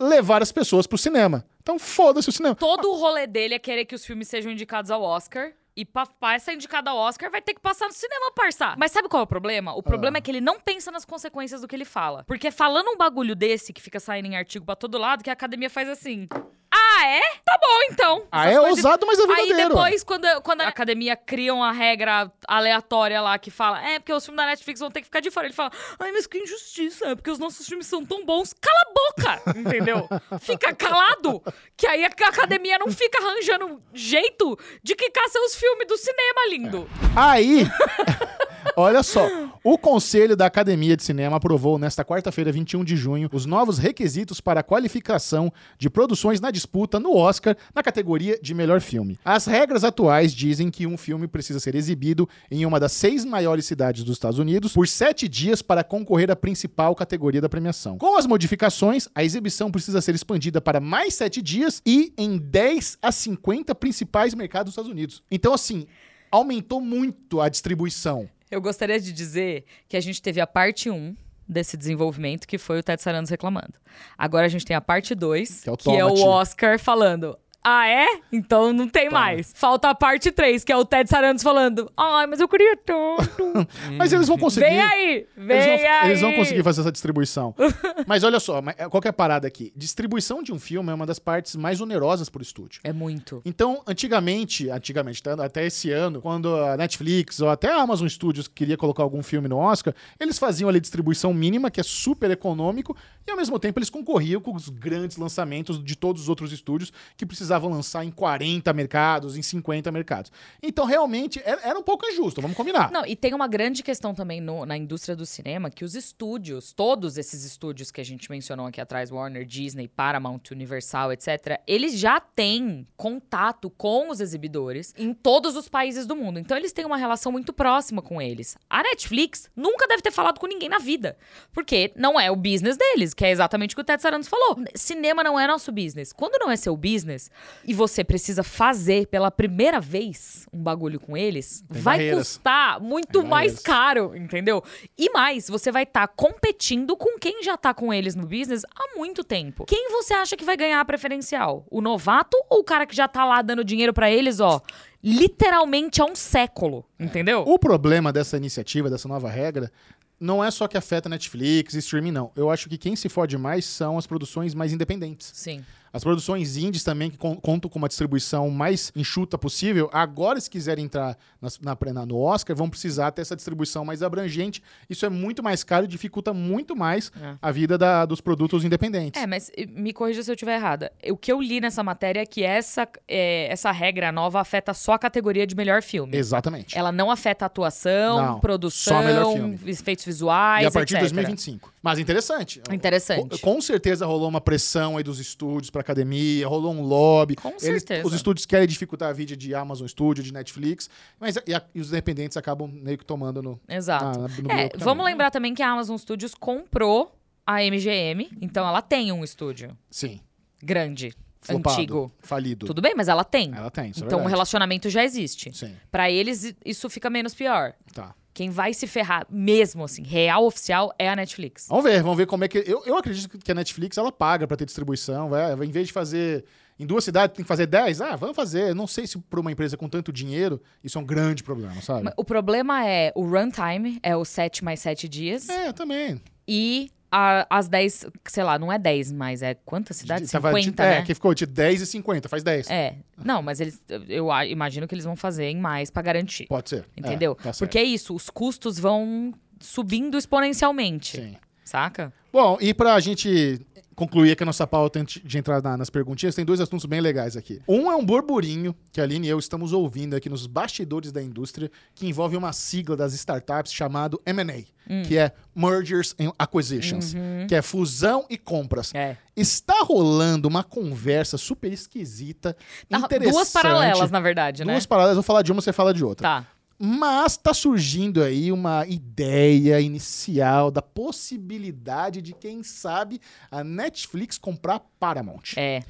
levar as pessoas pro cinema. Então foda-se o cinema. Todo o rolê dele é querer que os filmes sejam indicados ao Oscar. E pra, pra ser indicado ao Oscar, vai ter que passar no cinema, parça. Mas sabe qual é o problema? O problema é que ele não pensa nas consequências do que ele fala. Porque falando um bagulho desse, que fica saindo em artigo pra todo lado, que a academia faz assim... Ah, é? Tá bom, então. Ah, Essas é coisas- ousado, mas é Aí verdadeiro. depois, quando, quando a academia cria uma regra aleatória lá que fala, é porque os filmes da Netflix vão ter que ficar de fora. Ele fala, ai, mas que injustiça, é porque os nossos filmes são tão bons. Cala a boca, entendeu? Fica calado, que aí a academia não fica arranjando jeito de quicar seus filmes do cinema, lindo. Aí, olha só, o Conselho da Academia de Cinema aprovou nesta quarta-feira, 21 de junho, os novos requisitos para a qualificação de produções na disputa no Oscar na categoria de melhor filme. As regras atuais dizem que um filme precisa ser exibido em uma das seis maiores cidades dos Estados Unidos por sete dias para concorrer à principal categoria da premiação. Com as modificações, a exibição precisa ser expandida para mais sete dias e em 10 a 50 principais mercados dos Estados Unidos. Então, assim, aumentou muito a distribuição. Eu gostaria de dizer que a gente teve a parte 1 desse desenvolvimento, que foi o Ted Sarandos reclamando. Agora a gente tem a parte 2, Que é o que é o Tomate. Oscar falando. Ah, é? Então não tem mais. Falta a parte 3, que é o Ted Sarandos falando. Ai, mas eu queria tanto. Mas eles vão conseguir. vem aí! Vem Eles vão, aí! eles vão conseguir fazer essa distribuição. Mas olha só, mas qual que é a parada aqui? Distribuição de um filme é uma das partes mais onerosas pro estúdio. É muito. Então, antigamente, antigamente, tá? até esse ano, quando a Netflix ou até a Amazon Studios queria colocar algum filme no Oscar, eles faziam ali distribuição mínima, que é super econômico, e ao mesmo tempo eles concorriam com os grandes lançamentos de todos os outros estúdios que precisavam lançar em 40 mercados, em 50 mercados. Então, realmente, era, era um pouco injusto, vamos combinar. Não, e tem uma grande questão também no- na indústria do cinema, que os estúdios, todos esses estúdios que a gente mencionou aqui atrás, Warner, Disney, Paramount, Universal, etc., eles já têm contato com os exibidores em todos os países do mundo. Então eles têm uma relação muito próxima com eles. A Netflix nunca deve ter falado com ninguém na vida, porque não é o business deles, que é exatamente o que o Ted Sarandos falou. Cinema não é nosso business. Quando não é seu business e você precisa fazer pela primeira vez um bagulho com eles, Tem vai barreiras. custar muito Tem mais barreiras. caro, entendeu? E mais, você vai estar competindo com quem já tá com eles no business há muito tempo. Quem você acha que vai ganhar a preferencial? O novato ou o cara que já tá lá dando dinheiro pra eles, ó, literalmente há um século, entendeu? O problema dessa iniciativa, dessa nova regra, não é só que afeta Netflix e streaming, não. Eu acho que quem se fode mais são as produções mais independentes. Sim. As produções indies também, que con- contam com uma distribuição mais enxuta possível, agora, se quiserem entrar na, na- no Oscar, vão precisar ter essa distribuição mais abrangente. Isso é muito mais caro e dificulta muito mais É. a vida da- dos produtos independentes. É, mas me corrija se eu estiver errada. O que eu li nessa matéria é que essa, eh, essa regra nova afeta só a categoria de melhor filme. Exatamente. Ela não afeta atuação, Não, produção, efeitos visuais, e a partir de etc. 2025. Mas interessante. Interessante. Com, com certeza rolou uma pressão aí dos estúdios pra academia, rolou um lobby. Com Eles- certeza. os estúdios querem dificultar a vida de Amazon Studio, de Netflix, mas e, a- e os independentes acabam meio que tomando no. Exato. na- no É, vamos lembrar também que a Amazon Studios comprou a MGM, então ela tem um estúdio Sim. grande, Flopado, antigo. Falido. Tudo bem, mas ela tem. Ela tem, é então o verdade. relacionamento já existe. Sim, Pra eles isso fica menos pior. tá. Quem vai se ferrar mesmo assim, real oficial é a Netflix. Vamos ver, vamos ver como é que. Eu, eu acredito que a Netflix ela paga pra ter distribuição. Vai, em vez de fazer. Em duas cidades tem que fazer 10? Ah, vamos fazer. Eu Não sei se pra uma empresa com tanto dinheiro, isso é um grande problema, sabe? O problema é o runtime, é os 7 mais 7 dias, É, também. e a- as 10, sei lá, não é 10 mais, é quantas cidades? De- 50, é, né? que ficou de 10 e 50, faz 10. É. Não, mas eles eu imagino que eles vão fazer em mais pra garantir. Pode ser. Entendeu? É, tá. Porque é isso, os custos vão subindo exponencialmente. Sim. Saca? Bom, e pra gente concluir aqui a nossa pauta antes de entrar na- nas perguntinhas, tem dois assuntos bem legais aqui. Um é um burburinho que a Aline e eu estamos ouvindo aqui nos bastidores da indústria, que envolve uma sigla das startups chamado M&A, Hum. que é Mergers and Acquisitions, que é fusão e compras. Uhum. É. Está rolando uma conversa super esquisita, Tá, interessante. Duas paralelas, na verdade, né? Duas paralelas, eu vou falar de uma, você fala de outra. Tá. Mas tá surgindo aí uma ideia inicial da possibilidade de, quem sabe, a Netflix comprar Paramount. É.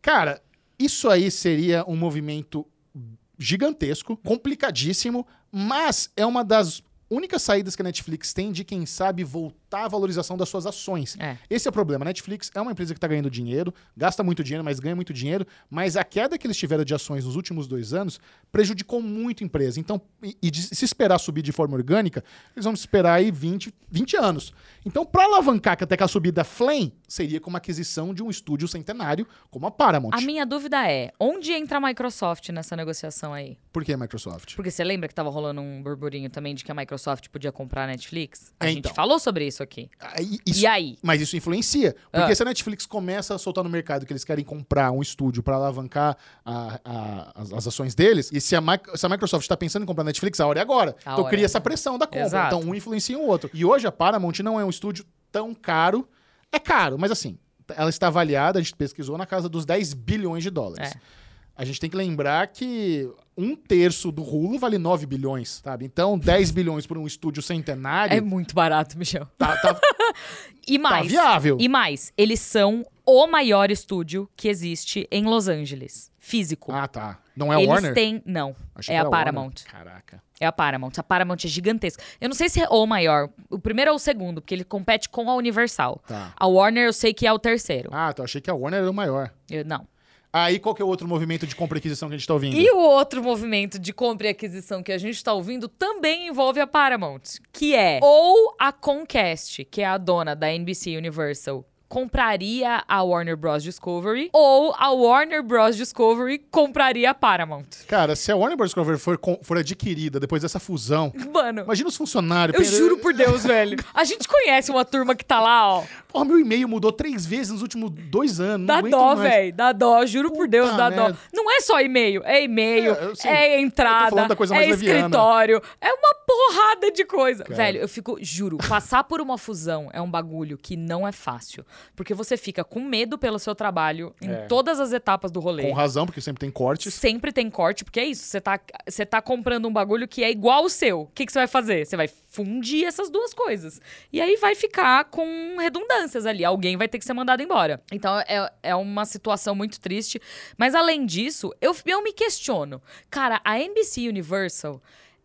Cara, isso aí seria um movimento gigantesco, complicadíssimo, mas é uma das únicas saídas que a Netflix tem de, quem sabe, voltar aumentar a valorização das suas ações. É. Esse é o problema. A Netflix é uma empresa que está ganhando dinheiro, gasta muito dinheiro, mas ganha muito dinheiro. Mas a queda que eles tiveram de ações nos últimos dois anos prejudicou muito a empresa. Então, e, e de- se esperar subir de forma orgânica, eles vão esperar aí 20, 20 anos. Então, para alavancar que até aquela subida flame, seria como a aquisição de um estúdio centenário como a Paramount. A minha dúvida é, onde entra a Microsoft nessa negociação aí? Por que Microsoft? Porque você lembra que tava rolando um burburinho também de que a Microsoft podia comprar a Netflix? A É, gente então. falou sobre isso aqui. Aí, isso- E aí? Mas isso influencia. Porque Ah. se a Netflix começa a soltar no mercado que eles querem comprar um estúdio para alavancar a- a- as, as ações deles, e se a, se a Microsoft está pensando em comprar a Netflix, a hora é agora. A então cria é essa pressão da compra. Exato. Então um influencia o outro. E hoje a Paramount não é um estúdio tão caro. É caro, mas assim, ela está avaliada, a gente pesquisou, na casa dos 10 bilhões de dólares. É. A gente tem que lembrar que um terço do Hulu vale 9 bilhões, sabe? Então 10 bilhões por um estúdio centenário É muito barato, Michel. tá, tá- E tá mais. viável. E mais, eles são o maior estúdio que existe em Los Angeles. Físico. Ah, tá. Não é a eles Warner? têm. Não. Achei é que a era Warner. Paramount. Caraca. É a Paramount. A Paramount é gigantesca. Eu não sei se é o maior. O primeiro ou o segundo, porque ele compete com a Universal. Tá. A Warner eu sei que é o terceiro. Ah, então achei que a Warner era o maior. Eu- não. Aí qual que é o outro movimento de compra e aquisição que a gente tá ouvindo? E o outro movimento de compra e aquisição que a gente tá ouvindo também envolve a Paramount, que é ou a Comcast, que é a dona da NBC Universal, compraria a Warner Bros. Discovery, ou a Warner Bros. Discovery compraria a Paramount. Cara, se a Warner Bros. Discovery for, for adquirida depois dessa fusão, Mano, imagina os funcionários. eu Pera- juro por Deus, velho. A gente conhece uma turma que tá lá, ó. Porra, meu e-mail mudou três vezes nos últimos dois anos. Dá dó, velho. Dá dó, juro por Deus, dá merda. dó. Não é só e-mail, é e-mail, É, é entrada, é escritório, é uma porrada de coisa. Cara. Velho, eu fico, juro, passar por uma fusão é um bagulho que não é fácil. Porque você fica com medo pelo seu trabalho em É. todas as etapas do rolê. Com razão, porque sempre tem cortes. Sempre tem corte, porque é isso. Você tá, você tá comprando um bagulho que é igual ao seu. O que, que você vai fazer? Você vai fundir essas duas coisas. E aí vai ficar com redundâncias ali. Alguém vai ter que ser mandado embora. Então é, é uma situação muito triste. Mas além disso, eu, eu me questiono. Cara, a NBC Universal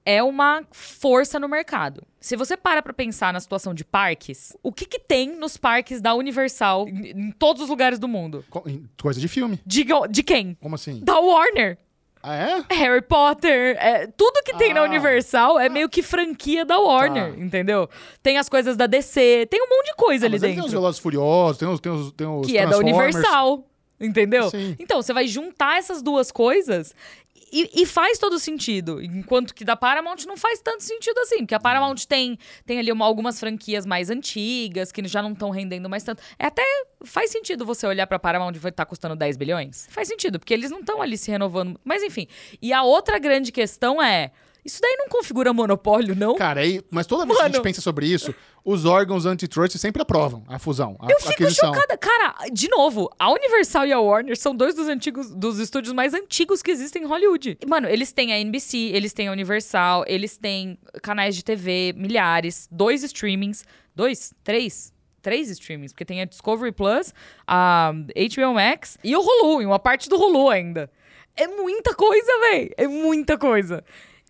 é uma força no mercado. Se você para pra pensar na situação de parques, o que que tem nos parques da Universal em, em todos os lugares do mundo? Co- Coisa de filme. De, de quem? Como assim? Da Warner. Ah, é? Harry Potter, é, tudo que tem na Ah. Universal é meio que franquia da Warner, Tá. entendeu? Tem as coisas da DC, tem um monte de coisa Ah, ali mas aí tem os dentro. Velozes Furiosos, tem os, tem os, tem os Que é da Transformers. Universal, entendeu? Sim. Então, você vai juntar essas duas coisas e, e faz todo sentido. Enquanto que da Paramount não faz tanto sentido assim. Porque a Paramount tem, tem ali uma- algumas franquias mais antigas, que já não estão rendendo mais tanto. É até faz sentido você olhar pra Paramount e estar custando 10 bilhões? Faz sentido, porque eles não estão ali se renovando. Mas enfim. E a outra grande questão é. Isso daí não configura monopólio, não? Cara, aí, mas toda vez que a gente Mano. pensa sobre isso, os órgãos antitrust sempre aprovam a fusão, a, Eu fico aquisição. chocada. Cara, de novo, a Universal e a Warner são dois dos antigos, dos estúdios mais antigos que existem em Hollywood. Mano, eles têm a NBC, eles têm a Universal, eles têm canais de TV, milhares, dois streamings, dois, três, três streamings, porque tem a Discovery Plus, a HBO Max e o Hulu, e uma parte do Hulu ainda. É muita coisa, véi. É muita coisa.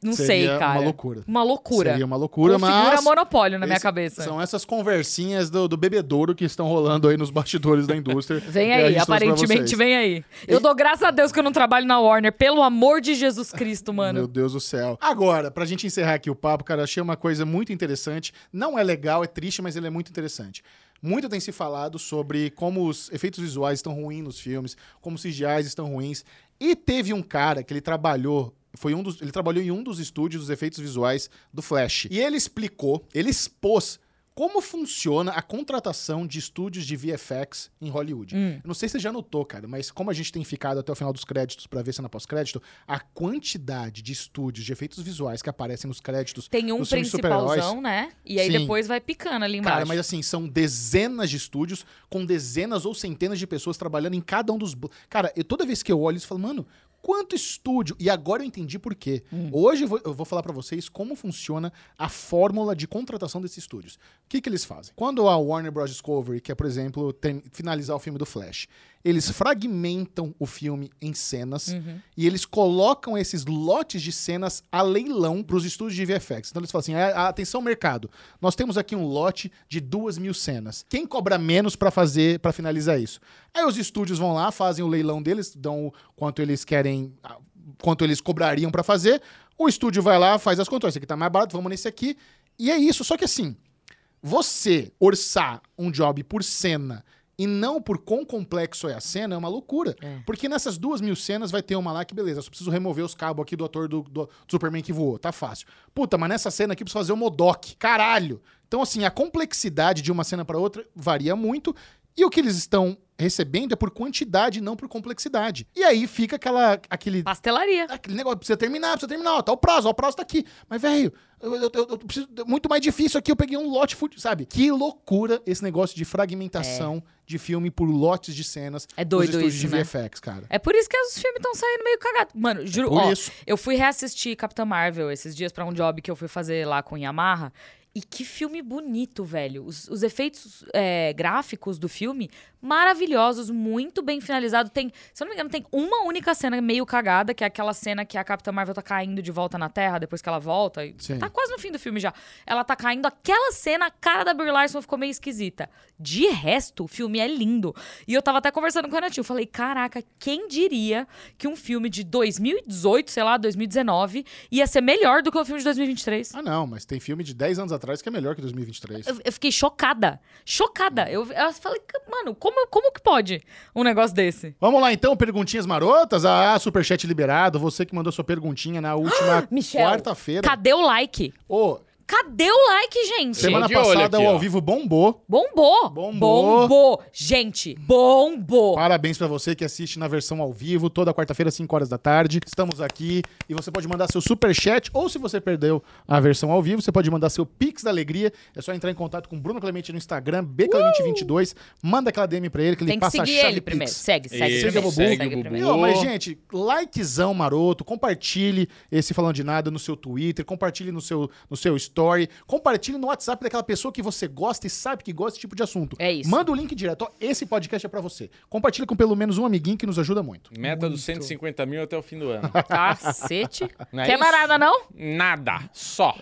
Não Seria sei, cara. uma loucura. Uma loucura. Seria uma loucura, Configura mas... monopólio na minha cabeça. São essas conversinhas do, do bebedouro que estão rolando aí nos bastidores da indústria. Vem aí, aparentemente vem aí. Eu dou graças a Deus que eu não trabalho na Warner, pelo amor de Jesus Cristo, Meu mano. Deus do céu. Agora, pra gente encerrar aqui o papo, cara, achei uma coisa muito interessante. Não é legal, é triste, mas ele é muito interessante. Muito tem se falado sobre como os efeitos visuais estão ruins nos filmes, como os CGIs estão ruins. E teve um cara que ele trabalhou, foi um dos, ele trabalhou em um dos estúdios dos efeitos visuais do Flash. E ele explicou, ele expôs como funciona a contratação de estúdios de VFX em Hollywood. Hum. Eu não sei se você já notou, cara, mas como a gente tem ficado até o final dos créditos pra ver cena pós-crédito, a quantidade de estúdios de efeitos visuais que aparecem nos créditos Tem um principalzão, né? E aí Sim. depois vai picando ali embaixo. Cara, mas assim, são dezenas de estúdios com dezenas ou centenas de pessoas trabalhando em cada um dos. Cara, eu, toda vez que eu olho isso, eu falo, mano, quanto estúdio. E agora eu entendi por quê. Hum. Hoje eu vou, eu vou falar pra vocês como funciona a fórmula de contratação desses estúdios. O que, que eles fazem? Quando a Warner Bros. Discovery quer, por exemplo, finalizar o filme do Flash, eles fragmentam o filme em cenas Uhum. e eles colocam esses lotes de cenas a leilão para os estúdios de VFX. Então eles falam assim: "Ah, atenção, mercado, nós temos aqui um lote de duas mil cenas. Quem cobra menos para fazer, para finalizar isso? Aí os estúdios vão lá, fazem o leilão deles, dão o quanto eles querem, quanto eles cobrariam para fazer. O estúdio vai lá, faz as contas. Esse aqui tá mais barato, vamos nesse aqui. E é isso. Só que assim, você orçar um job por cena e não por quão complexo é a cena é uma loucura. É. Porque nessas duas mil cenas vai ter uma lá que, beleza, eu só preciso remover os cabos aqui do ator do, do Superman que voou. Tá fácil. Puta, mas nessa cena aqui eu preciso fazer o Modok. Caralho! Então, assim, a complexidade de uma cena para outra varia muito. E o que eles estão recebendo é por quantidade, não por complexidade. E aí fica aquela, aquele Pastelaria. aquele negócio, precisa terminar, precisa terminar, ó, tá o prazo, ó, o prazo tá aqui. Mas, velho, eu, eu, eu- eu preciso, muito mais difícil aqui, eu peguei um lote, sabe? Que loucura esse negócio de fragmentação de filme por lotes de cenas É doido isso, de né? VFX, cara. É por isso que os filmes estão saindo meio cagados. Mano, juro, Por ó, isso. eu fui reassistir Capitã Marvel esses dias pra um job que eu fui fazer lá com Yamaha. E que filme bonito, velho. Os, os efeitos é, gráficos do filme, maravilhosos, muito bem finalizado. Tem, se eu não me engano, tem uma única cena meio cagada, que é aquela cena que a Capitã Marvel tá caindo de volta na Terra depois que ela volta. Sim. Tá quase no fim do filme já. Ela tá caindo, aquela cena, a cara da Brie Larson ficou meio esquisita. De resto, o filme é lindo. E eu tava até conversando com o Renatinho. Falei, caraca, quem diria que um filme de 2018, sei lá, 2019, ia ser melhor do que o filme de 2023? Ah, não, mas tem filme de 10 anos atrás que é melhor que 2023. Eu, eu fiquei chocada. Chocada. Eu, eu falei, mano, como, como que pode um negócio desse? Vamos lá, então, perguntinhas marotas. Ah, superchat liberado. Você que mandou sua perguntinha na última quarta-feira. Cadê o like? Ô, Cadê o like, gente? semana de olho passada aqui, o ó. ao vivo bombou. Bombou. Bombou. Bombou. Gente, bombou. Parabéns pra você que assiste na versão ao vivo, toda quarta-feira, 5 horas da tarde. Estamos aqui e você pode mandar seu super chat ou se você perdeu a versão ao vivo, você pode mandar seu Pix da Alegria. É só entrar em contato com o Bruno Clemente no Instagram, bclemente22, manda aquela DM pra ele que ele Tem que passa seguir a chave ele primeiro. Pix. Segue, segue Isso, primeiro. segue o segue Bubu. primeiro. Não, mas, gente, likezão maroto, compartilhe esse Falando de Nada no seu Twitter, compartilhe no seu, no seu story, compartilhe no WhatsApp daquela pessoa que você gosta e sabe que gosta desse tipo de assunto. É isso. Manda o link direto. Ó, esse podcast é pra você. Compartilhe com pelo menos um amiguinho que nos ajuda muito. Meta dos 150 mil até o fim do ano. Cacete. Não é Quer mais nada, não? Nada, só.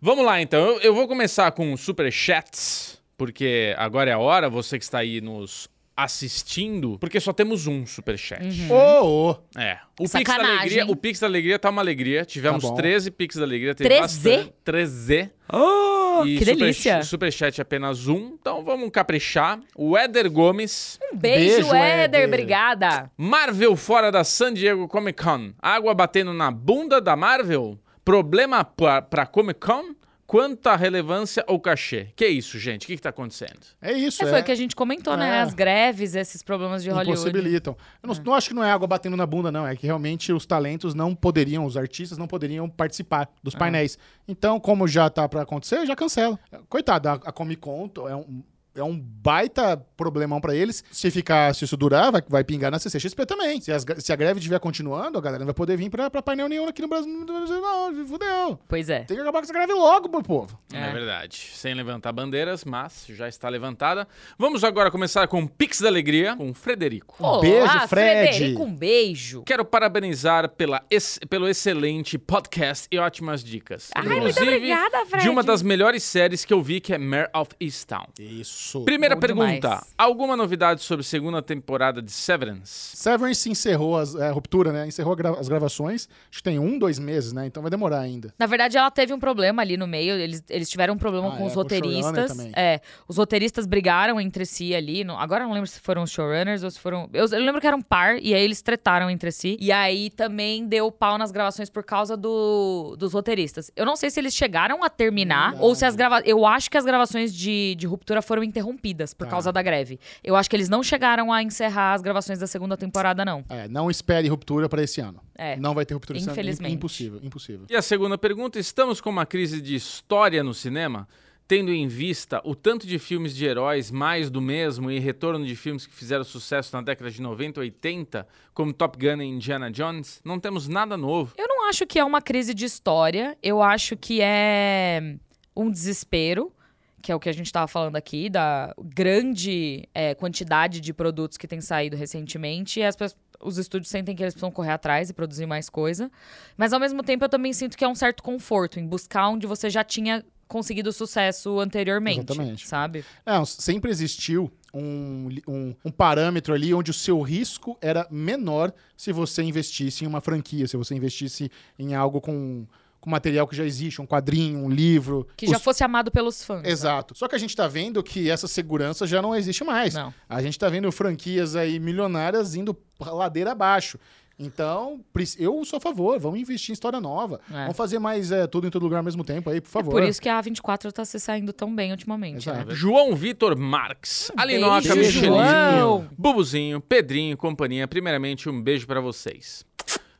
Vamos lá, então. Eu, eu vou começar com superchats, porque agora é a hora, você que está aí nos assistindo, porque só temos um superchat. Ô, ô. É. O Pix, da Sacanagem, alegria, o Pix da Alegria tá uma alegria. Tivemos Tá bom. 13 Pix da Alegria. Teve 13? bastante. 13. Oh, E que super- delícia. Superchat é apenas um, então vamos caprichar. O Éder Gomes. Um beijo, Beijo, Éder. Éder. Obrigada. Marvel fora da San Diego Comic Con. Água batendo na bunda da Marvel? Problema pra, pra Comic Con? Quanta relevância ou cachê? Que isso, gente? O que, que tá acontecendo? É isso, É, é. foi o que a gente comentou, né? É. As greves, esses problemas de Hollywood. Impossibilitam. Eu não, não acho que não é água batendo na bunda, não. É que realmente os talentos não poderiam, os artistas não poderiam participar dos painéis. Então, como já tá pra acontecer, já cancela. Coitado, a, a Comic Con é um. É um baita problemão pra eles. Se ficar, se isso durar, vai, vai pingar na CCXP também. Se, as se a greve estiver continuando, a galera não vai poder vir pra, pra painel nenhum aqui no Brasil. Não, fudeu. Pois é. Tem que acabar com essa greve logo, meu povo. É. É. verdade. Sem levantar bandeiras, mas já está levantada. Vamos agora começar com o Pix da Alegria, com o Frederico. Um beijo, Olá, Fred. Frederico, um beijo. Quero parabenizar pela ex- pelo excelente podcast e ótimas dicas. Ai, muito Inclusive, obrigada, Fred. De uma das melhores séries que eu vi, que é Mare of Easttown. Isso. Primeira Bom pergunta. demais. Alguma novidade sobre segunda temporada de Severance? Severance encerrou as- é, a ruptura, né? Encerrou gra- as gravações. Acho que tem um, dois meses, né? Então vai demorar ainda. Na verdade, ela teve um problema ali no meio. Eles, eles tiveram um problema Ah, com é, os com roteiristas. também. É, os roteiristas brigaram entre si ali. no- agora eu não lembro se foram os showrunners ou se foram. Eu, eu lembro que era um par, e aí eles tretaram entre si. E aí também deu pau nas gravações por causa do, dos roteiristas. Eu não sei se eles chegaram a terminar Verdade. ou se as gravações. Eu acho que as gravações de, de ruptura foram interrompidas por Tá. causa da greve. Eu acho que eles não chegaram a encerrar as gravações da segunda temporada, não. É, não espere ruptura pra esse ano. É. Não vai ter ruptura esse ano. Infelizmente. Impossível, impossível. E a segunda pergunta: estamos com uma crise de história no cinema? Tendo em vista o tanto de filmes de heróis mais do mesmo e retorno de filmes que fizeram sucesso na década de 90 e 80, como Top Gun e Indiana Jones, não temos nada novo. Eu não acho que é uma crise de história. Eu acho que é um desespero que é o que a gente estava falando aqui, da grande é, quantidade de produtos que tem saído recentemente, e as pessoas os estúdios sentem que eles precisam correr atrás e produzir mais coisa. Mas ao mesmo tempo eu também sinto que é um certo conforto em buscar onde você já tinha conseguido sucesso anteriormente. Exatamente. Sabe? Não, sempre existiu um, um, um, parâmetro ali onde o seu risco era menor se você investisse em uma franquia, se você investisse em algo com com material que já existe, um quadrinho, um livro. Que os... já fosse amado pelos fãs. Né? Exato. Né? Só que a gente está vendo que essa segurança já não existe mais. Não. A gente está vendo franquias aí milionárias indo ladeira abaixo. Então, eu sou a favor, vamos investir em história nova. É. Vamos fazer mais é, tudo em todo lugar ao mesmo tempo aí, por favor. É por isso que a A24 está se saindo tão bem ultimamente. Né? João Vitor Marques, um Alinoca Michelinho, Bubuzinho, Pedrinho e companhia. Primeiramente, um beijo para vocês.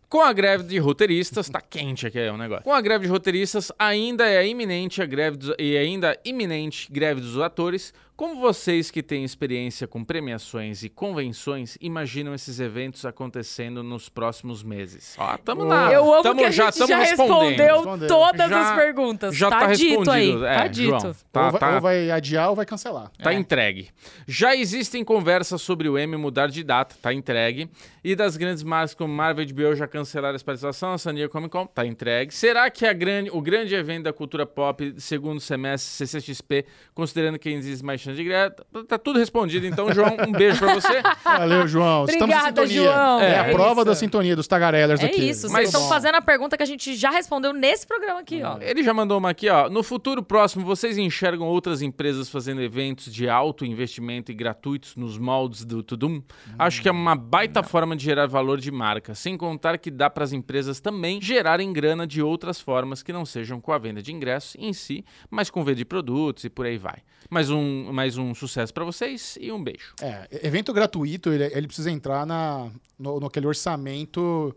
Com a greve de roteiristas, tá quente aqui é o negócio. Com a greve de roteiristas, ainda é iminente a greve dos, e ainda iminente greve dos atores, como vocês que têm experiência com premiações e convenções imaginam esses eventos acontecendo nos próximos meses? Ó, tamo na. Eu amo tamo, que a já, gente já respondeu todas já, as perguntas. Já tá, tá dito aí. É, tá dito. João, tá, ou, vai, tá, ou, vai, adiar ou vai cancelar. Tá é. entregue. Já existem conversas sobre o M mudar de data, tá entregue. E das grandes marcas como Marvel e HBO já cancelaram a participação, a San Diego Comic Con, tá entregue. Será que a grande, o grande evento da cultura pop, segundo semestre CCXP, considerando que existe mais de greve, tá tudo respondido. Então, João, um beijo pra você. Valeu, João. Estamos Obrigada, em sintonia. João. É, É a prova isso. da sintonia dos tagarellers É aqui. isso, vocês Mas- estão fazendo a pergunta que a gente já respondeu nesse programa aqui, ó. Ele já mandou uma aqui, ó. No futuro próximo, vocês enxergam outras empresas fazendo eventos de alto investimento e gratuitos nos moldes do Tudum? Acho que é uma baita forma de gerar valor de marca, sem contar que dá para as empresas também gerarem grana de outras formas que não sejam com a venda de ingressos em si, mas com venda de produtos e por aí vai. Mais um, mais um sucesso para vocês e um beijo. É, evento gratuito, ele, ele precisa entrar na, no, naquele orçamento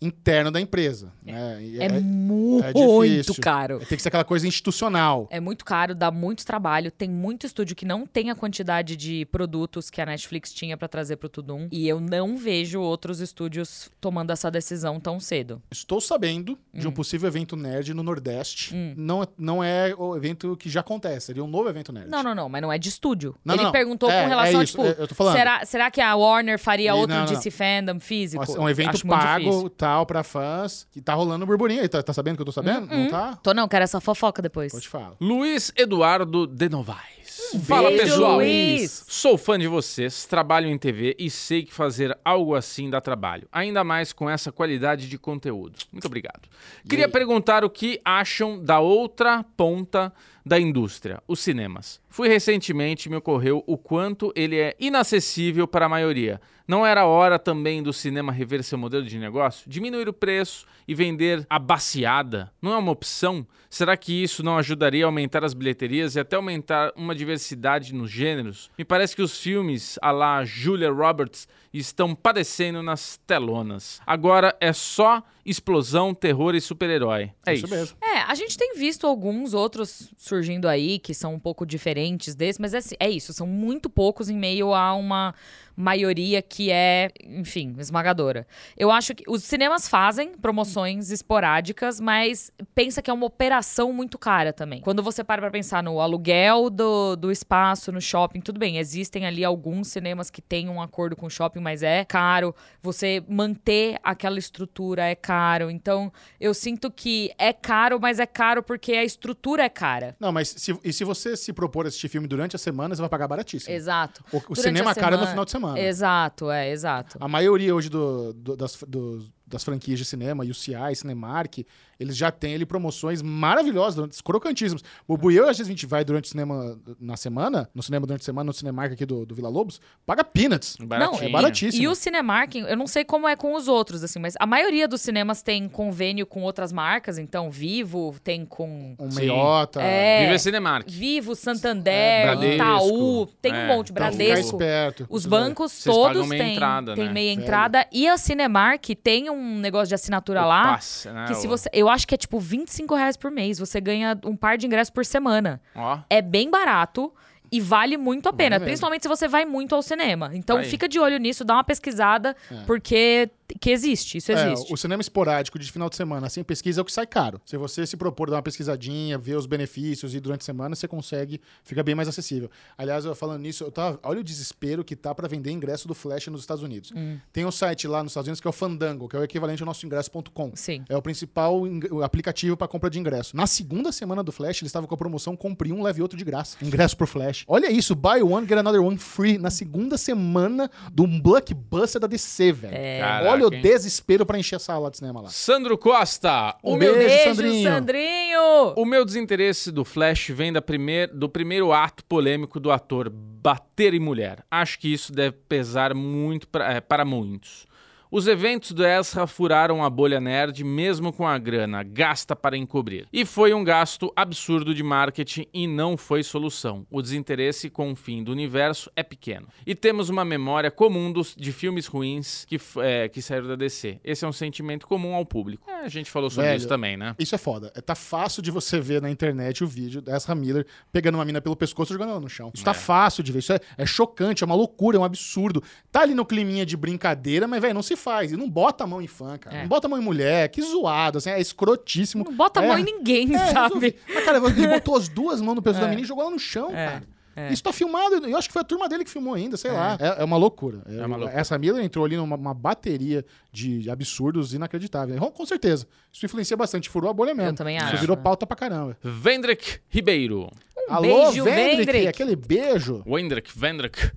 interno da empresa. Né? E É, muito difícil. caro. Tem que ser aquela coisa institucional. É muito caro, dá muito trabalho. Tem muito estúdio que não tem a quantidade de produtos que a Netflix tinha pra trazer pro Tudum. E eu não vejo outros estúdios tomando essa decisão tão cedo. Estou sabendo de Hum. um possível evento nerd no Nordeste. Não, é- não é o evento que já acontece, seria um novo evento nerd. Não, não, não, mas não é de estúdio. Não, Ele não, perguntou É, com relação é a, isso, tipo, é, eu tô falando. será, será que a Warner faria E- outro DC Fandom físico? É um evento Acho muito difícil. Tal, pra fãs, que tá rolando burburinho aí. Tá, tá sabendo que eu tô sabendo? Hum, Não tá? Tô não, quero essa fofoca depois. Pode falar. Luiz Eduardo de Novaes. Fala, beijo, pessoal. Luiz. Sou fã de vocês, trabalho em TV e sei que fazer algo assim dá trabalho. Ainda mais com essa qualidade de conteúdo. Muito obrigado. Queria aí? perguntar o que acham da outra ponta da indústria, os cinemas. Fui recentemente e me ocorreu o quanto ele é inacessível para a maioria. Não era hora também do cinema rever seu modelo de negócio? Diminuir o preço e vender a baseada? Não é uma opção? Será que isso não ajudaria a aumentar as bilheterias e até aumentar uma diversidade nos gêneros? Me parece que os filmes a la Julia Roberts estão padecendo nas telonas. Agora é só explosão, terror e super-herói. É isso. Isso mesmo. É, a gente tem visto alguns outros surgindo aí que são um pouco diferentes desse, mas é, assim, é isso, são muito poucos em meio a uma maioria que é, enfim, esmagadora. Eu acho que os cinemas fazem promoções esporádicas, mas pensa que é uma operação muito cara também. Quando você para pra pensar no aluguel do, do espaço, no shopping, tudo bem, existem ali alguns cinemas que têm um acordo com o shopping, mas é caro. Você manter aquela estrutura é caro. Então, eu sinto que é caro, mas é caro porque a estrutura é cara. Não, mas se, e se você se propor a assistir filme durante a semana, você vai pagar baratíssimo. Exato. O, o cinema é no semana- final de semana. Exato, é, exato. A maioria hoje do- do- das, dos- das franquias de cinema, UCI, Cinemark, eles já têm ali promoções maravilhosas, durante- crocantíssimas. O Bubu e eu, às vezes a gente vai durante o cinema na semana, no cinema durante a semana, no Cinemark aqui do, do Vila Lobos, paga peanuts. Baratinho. é baratíssimo. E o Cinemark, eu não sei como é com os outros, assim, mas a maioria dos cinemas tem convênio com outras marcas, então Vivo tem com Um meiota. É. Viva Cinemark. Vivo, Santander, É, Bradesco. Itaú, tem um É, monte, Então, ficar Bradesco. esperto. Os bancos Vocês todos têm, entrada, têm né? meia Sério? entrada. E a Cinemark tem um negócio de assinatura lá. Passe, né? Que se O- você. Eu acho que é tipo 25 reais por mês. Você ganha um par de ingressos por semana. Ó, É bem barato e vale muito a Vale pena. mesmo. Principalmente se você vai muito ao cinema. Então Aí. fica de olho nisso, dá uma pesquisada, É. porque que existe, isso É, existe. o cinema esporádico de final de semana, sem pesquisa, é o que sai caro. Se você se propor dar uma pesquisadinha, ver os benefícios e durante a semana, você consegue, fica bem mais acessível. Aliás, eu falando nisso, eu tava, olha o desespero que tá para vender ingresso do Flash nos Estados Unidos. Hum. Tem um site lá nos Estados Unidos que é o Fandango, que é o equivalente ao nosso ingresso.com. Sim. É o principal aplicativo para compra de ingresso. Na segunda semana do Flash, eles estavam com a promoção compre um, leve outro de graça. Ingresso pro Flash. Olha isso, buy one, get another one free na segunda semana do blockbuster da DC, velho. É. Caraca, Olha o desespero pra encher a sala de cinema lá. Sandro Costa, o Um meu beijo, Beijo, Sandrinho. Sandrinho! O meu desinteresse do Flash vem da primeir, do primeiro ato polêmico do ator bater em mulher. Acho que isso deve pesar muito pra- é, para muitos. Os eventos do Ezra furaram a bolha nerd mesmo com a grana gasta para encobrir. E foi um gasto absurdo de marketing e não foi solução. O desinteresse com o fim do universo é pequeno. E temos uma memória comum dos, de filmes ruins que, é, que saíram da DC. Esse é um sentimento comum ao público. É, a gente falou sobre Velho, isso também, né? Isso é foda. É, Tá fácil de você ver na internet o vídeo da Ezra Miller pegando uma mina pelo pescoço e jogando ela no chão. Isso tá É. fácil de ver. Isso é, é chocante, é uma loucura, é um absurdo. Tá ali no climinha de brincadeira, mas, velho, não se faz. E não bota a mão em fã, cara. É. Não bota a mão em mulher. Que zoado, assim, é escrotíssimo. Não bota a É. mão em ninguém, É, sabe? resolvi. Mas, cara, ele botou as duas mãos no peso da É. menina e jogou ela no chão, É, cara. é. Isso tá filmado, eu acho que foi a turma dele que filmou ainda, sei lá. É, é uma loucura. É, uma loucura. Essa Miller entrou ali numa uma bateria de, absurdos inacreditáveis. Com certeza. Isso influencia bastante, furou a bolha mesmo. Eu também Isso acho, virou né? pauta pra caramba. Vendrick Ribeiro. Alô, beijo, Vendrick, Vendrick. aquele beijo. Wendrick, Vendrick.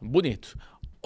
Bonito.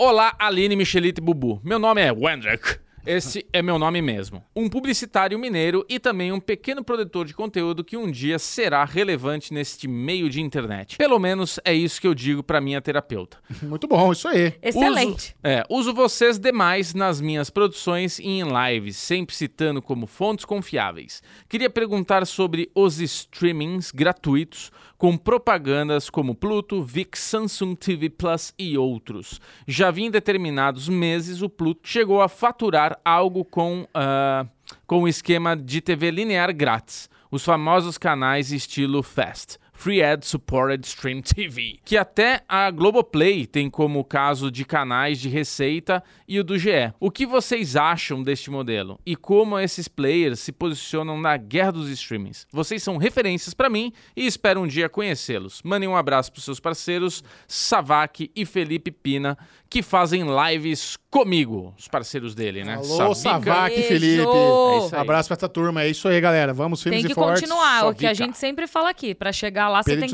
Olá, Aline, Michelite e Bubu. Meu nome é Wendrick. Esse é meu nome mesmo. Um publicitário mineiro e também um pequeno produtor de conteúdo que um dia será relevante neste meio de internet. Pelo menos é isso que eu digo pra minha terapeuta. Muito bom, isso aí. Excelente. Uso, é, uso vocês demais nas minhas produções e em lives, sempre citando como fontes confiáveis. Queria perguntar sobre os streamings gratuitos com propagandas como Pluto, VIX, Samsung TV Plus e outros. Já vi em determinados meses o Pluto chegou a faturar algo com, ah, com o esquema de TV linear grátis, os famosos canais estilo Fast. Free Ad Supported Stream TV, que até a Globoplay tem como caso de canais de receita e o do GE. O que vocês acham deste modelo e como esses players se posicionam na guerra dos streamings? Vocês são referências para mim e espero um dia conhecê-los. Mandem um abraço para seus parceiros Savak e Felipe Pina, que fazem lives comigo, os parceiros dele, né? Alô, Savak, Beijo. Felipe. É isso aí. Abraço pra essa turma. É isso aí, galera. Vamos, firmes Tem que e fortes. continuar, só o que a gente sempre fala aqui. Pra chegar lá, você tem que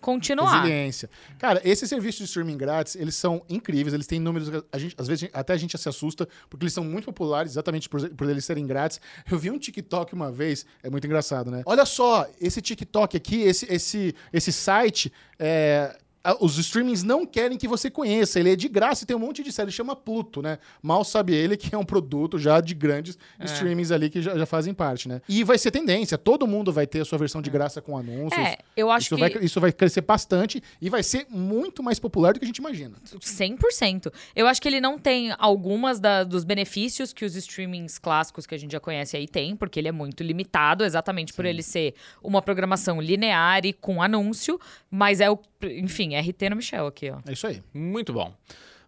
continuar. Resiliência. Cara, esses serviços de streaming grátis, eles são incríveis, eles têm números, a gente, às vezes até a gente se assusta, porque eles são muito populares, exatamente por, por eles serem grátis. Eu vi um TikTok uma vez, é muito engraçado, né? Olha só, esse TikTok aqui, esse, esse, esse site, é, os streamings não querem que você conheça. Ele é de graça e tem um monte de série, chama Pluto, né? Mal sabe ele que é um produto já de grandes É. streamings ali que já, já fazem parte, né? E vai ser tendência, todo mundo vai ter a sua versão de graça com anúncios. É, eu acho Isso, que vai, isso vai crescer bastante e vai ser muito mais popular do que a gente imagina. 100%. Eu acho que ele não tem algumas da- dos benefícios que os streamings clássicos que a gente já conhece aí tem, porque ele é muito limitado, exatamente por ele ser uma programação linear e com anúncio, mas é o, enfim, RT no Michel aqui, ó. É isso aí. Muito bom.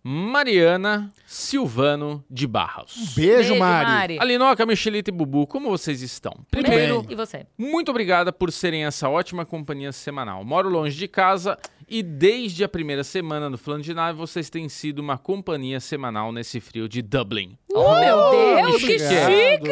Mariana Silvano de Barros. Beijo, Mari. Alinoca, Michelita e Bubu, como vocês estão? Muito Primeiro. E você? muito obrigada por serem essa ótima companhia semanal. Moro longe de casa e desde a primeira semana no Falando de Nave vocês têm sido uma companhia semanal nesse frio de Dublin. Oh, meu Deus, que chique!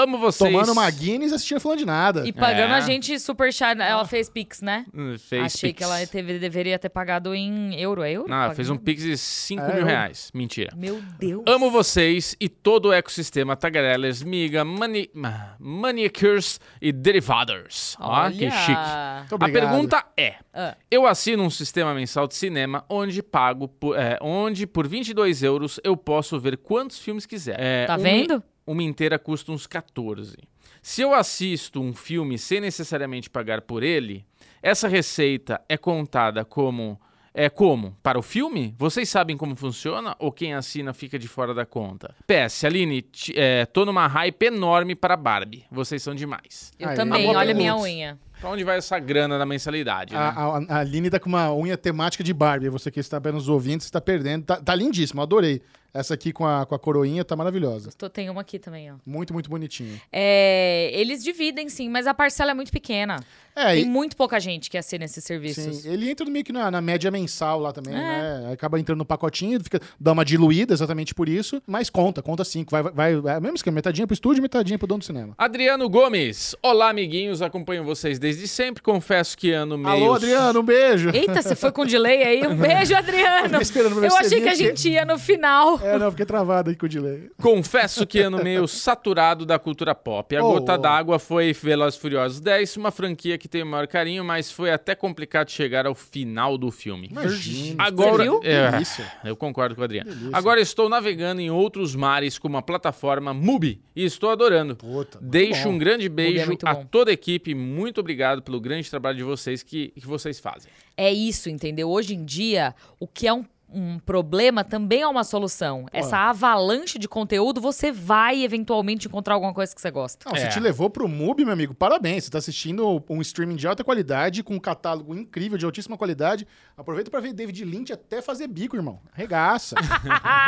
Amo vocês. Tomando uma Guinness e assistindo falando de nada. E pagando É. a gente super chat, ela fez Pix, né? Hum, Fez Achei pix. que ela teve- deveria ter pagado em euro, é euro? Não, ela Paga fez um pix de 5 É, mil reais. Mentira. Meu Deus. Amo vocês e todo o ecossistema Tagarellers, Miga, Mani Ma- Manicures e Derivados. Ó, que chique. A pergunta é: Ah. eu assino um sistema mensal de cinema onde pago por, é, onde por 22 euros eu posso ver quantos filmes quiser. É, Tá uma- vendo? Uma inteira custa uns 14. Se eu assisto um filme sem necessariamente pagar por ele, essa receita é contada como é como? Para o filme? Vocês sabem como funciona? Ou quem assina fica de fora da conta? PS, Aline, é, tô numa hype enorme para Barbie. Vocês são demais. Eu Aí, também, boa olha a minha pergunta. unha. Pra onde vai essa grana da mensalidade, né? A, a, a Aline tá com uma unha temática de Barbie. Você que está bem nos ouvintes, está perdendo. Tá, tá lindíssimo, adorei. Essa aqui com a, com a coroinha tá maravilhosa. Tô- Tem uma aqui também, ó. Muito, muito bonitinha. É, eles dividem, sim, mas a parcela é muito pequena. É, Tem e, muito pouca gente que assina esses serviços. sim, ele entra meio que na, na média mensal lá também, É. né? Acaba entrando no pacotinho, fica, dá uma diluída exatamente por isso, mas conta, conta sim. Vai, vai, vai, é mesmo esquema, metadinha pro estúdio, metadinha pro dono do cinema. Adriano Gomes. Olá, amiguinhos. Acompanho vocês desde sempre. Confesso que ano meio. Alô, Adriano, um beijo. Eita, você foi com delay aí? Um beijo, Adriano. Tava esperando pra Eu achei que a gente ia no final. É, não, fiquei travado aí com o delay. Confesso que ano meio saturado da cultura pop. A Oh. gota d'água foi Velozes e Furiosos 10, uma franquia que tem o maior carinho, mas foi até complicado chegar ao final do filme. Imagina. Agora, Você viu? É, Delícia. eu concordo com o Adriano. Delícia. Agora estou navegando em outros mares com uma plataforma Mubi e estou adorando. Puta, Deixo bom. um grande é beijo muito a toda a equipe. Muito obrigado pelo grande trabalho de vocês que, que vocês fazem. É isso, entendeu? Hoje em dia, o que é um, um problema também é uma solução. Essa avalanche de conteúdo, você vai eventualmente encontrar alguma coisa que você gosta. Não, se É. te levou pro MUBI, meu amigo, parabéns. Você tá assistindo um streaming de alta qualidade, com um catálogo incrível, de altíssima qualidade. Aproveita pra ver David Lynch até fazer bico, irmão. Regaça.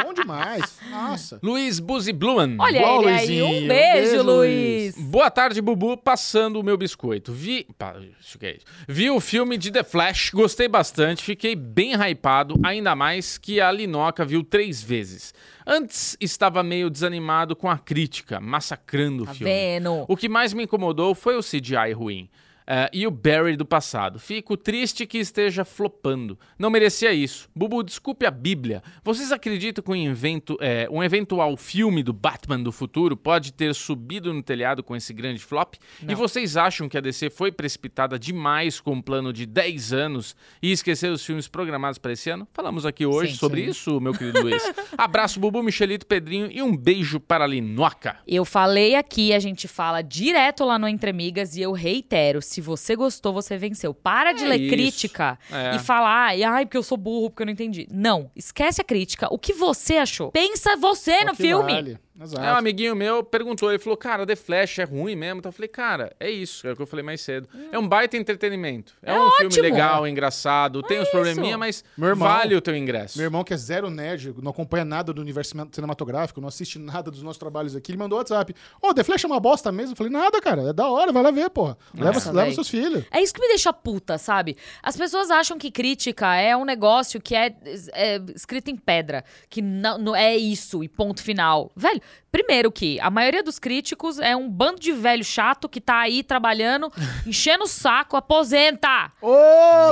Bom demais. Nossa. Luiz Buzi Blumen. Olha Igual, ele aí. Um Luizinho. beijo, Beijo, Luiz. Boa tarde, Bubu. Passando o meu biscoito. Vi. Pá, isso que é isso. Vi o filme de The Flash, gostei bastante, fiquei bem hypado, ainda mais que a Linoca viu três vezes. Antes estava meio desanimado com a crítica, massacrando o Tá filme. vendo? O que mais me incomodou foi o CGI ruim. Eh, e o Barry do passado. Fico triste que esteja flopando. Não merecia isso. Bubu, desculpe a Bíblia. Vocês acreditam que um, invento, eh, um eventual filme do Batman do futuro pode ter subido no telhado com esse grande flop? E vocês acham que a DC foi precipitada demais com um plano de 10 anos e esquecer os filmes programados para esse ano? Falamos aqui hoje Sim, sobre sim. isso, meu querido Luiz. Abraço, Bubu, Michelito, Pedrinho e um beijo para a Linoca. Eu falei aqui, a gente fala direto lá no Entre Amigas e eu reitero: se você gostou, você venceu. Para de É ler isso. crítica É. e falar, ai, ai, porque eu sou burro, porque eu não entendi. Não, esquece a crítica. O que você achou? Pensa você no O filme. vale. Exato. É, um amiguinho meu perguntou, ele falou, cara, The Flash é ruim mesmo? Então eu falei, cara, é isso, é o que eu falei mais cedo. É um baita entretenimento. É, É um filme ótimo. legal, engraçado, tem uns isso. probleminha, mas Meu irmão- vale o teu ingresso. Meu irmão, que é zero nerd, não acompanha nada do universo cine- cinematográfico, não assiste nada dos nossos trabalhos aqui, ele mandou WhatsApp. Ô, The Flash é uma bosta mesmo? Eu falei, nada, cara, é da hora, vai lá ver, porra. Leva, Nossa, leva seus filhos. É isso que me deixa puta, sabe? As pessoas acham que crítica é um negócio que é, é escrito em pedra, que não, não é isso e ponto final. Velho, primeiro que a maioria dos críticos é um bando de velho chato que tá aí trabalhando, enchendo o saco, aposenta. Ô,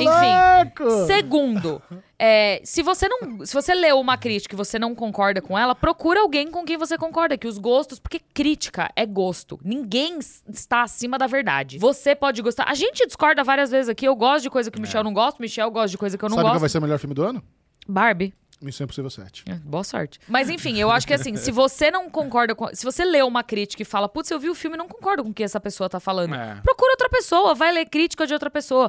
Enfim, louco! Segundo, é, se você não, se você leu uma crítica e você não concorda com ela, procura alguém com quem você concorda, que os gostos, porque crítica é gosto. Ninguém está acima da verdade. Você pode gostar. A gente discorda várias vezes aqui. Eu gosto de coisa que o Michel não gosta, o Michel gosta de coisa que eu não Sabe qual gosto. vai ser o melhor filme do ano? Barbie. Missão Impossível 7. É, boa sorte. Mas enfim, eu acho que assim, se você não concorda com. Se você lê uma crítica e fala, putz, eu vi o filme e não concordo com o que essa pessoa tá falando. É. Procura outra pessoa, vai ler crítica de outra pessoa.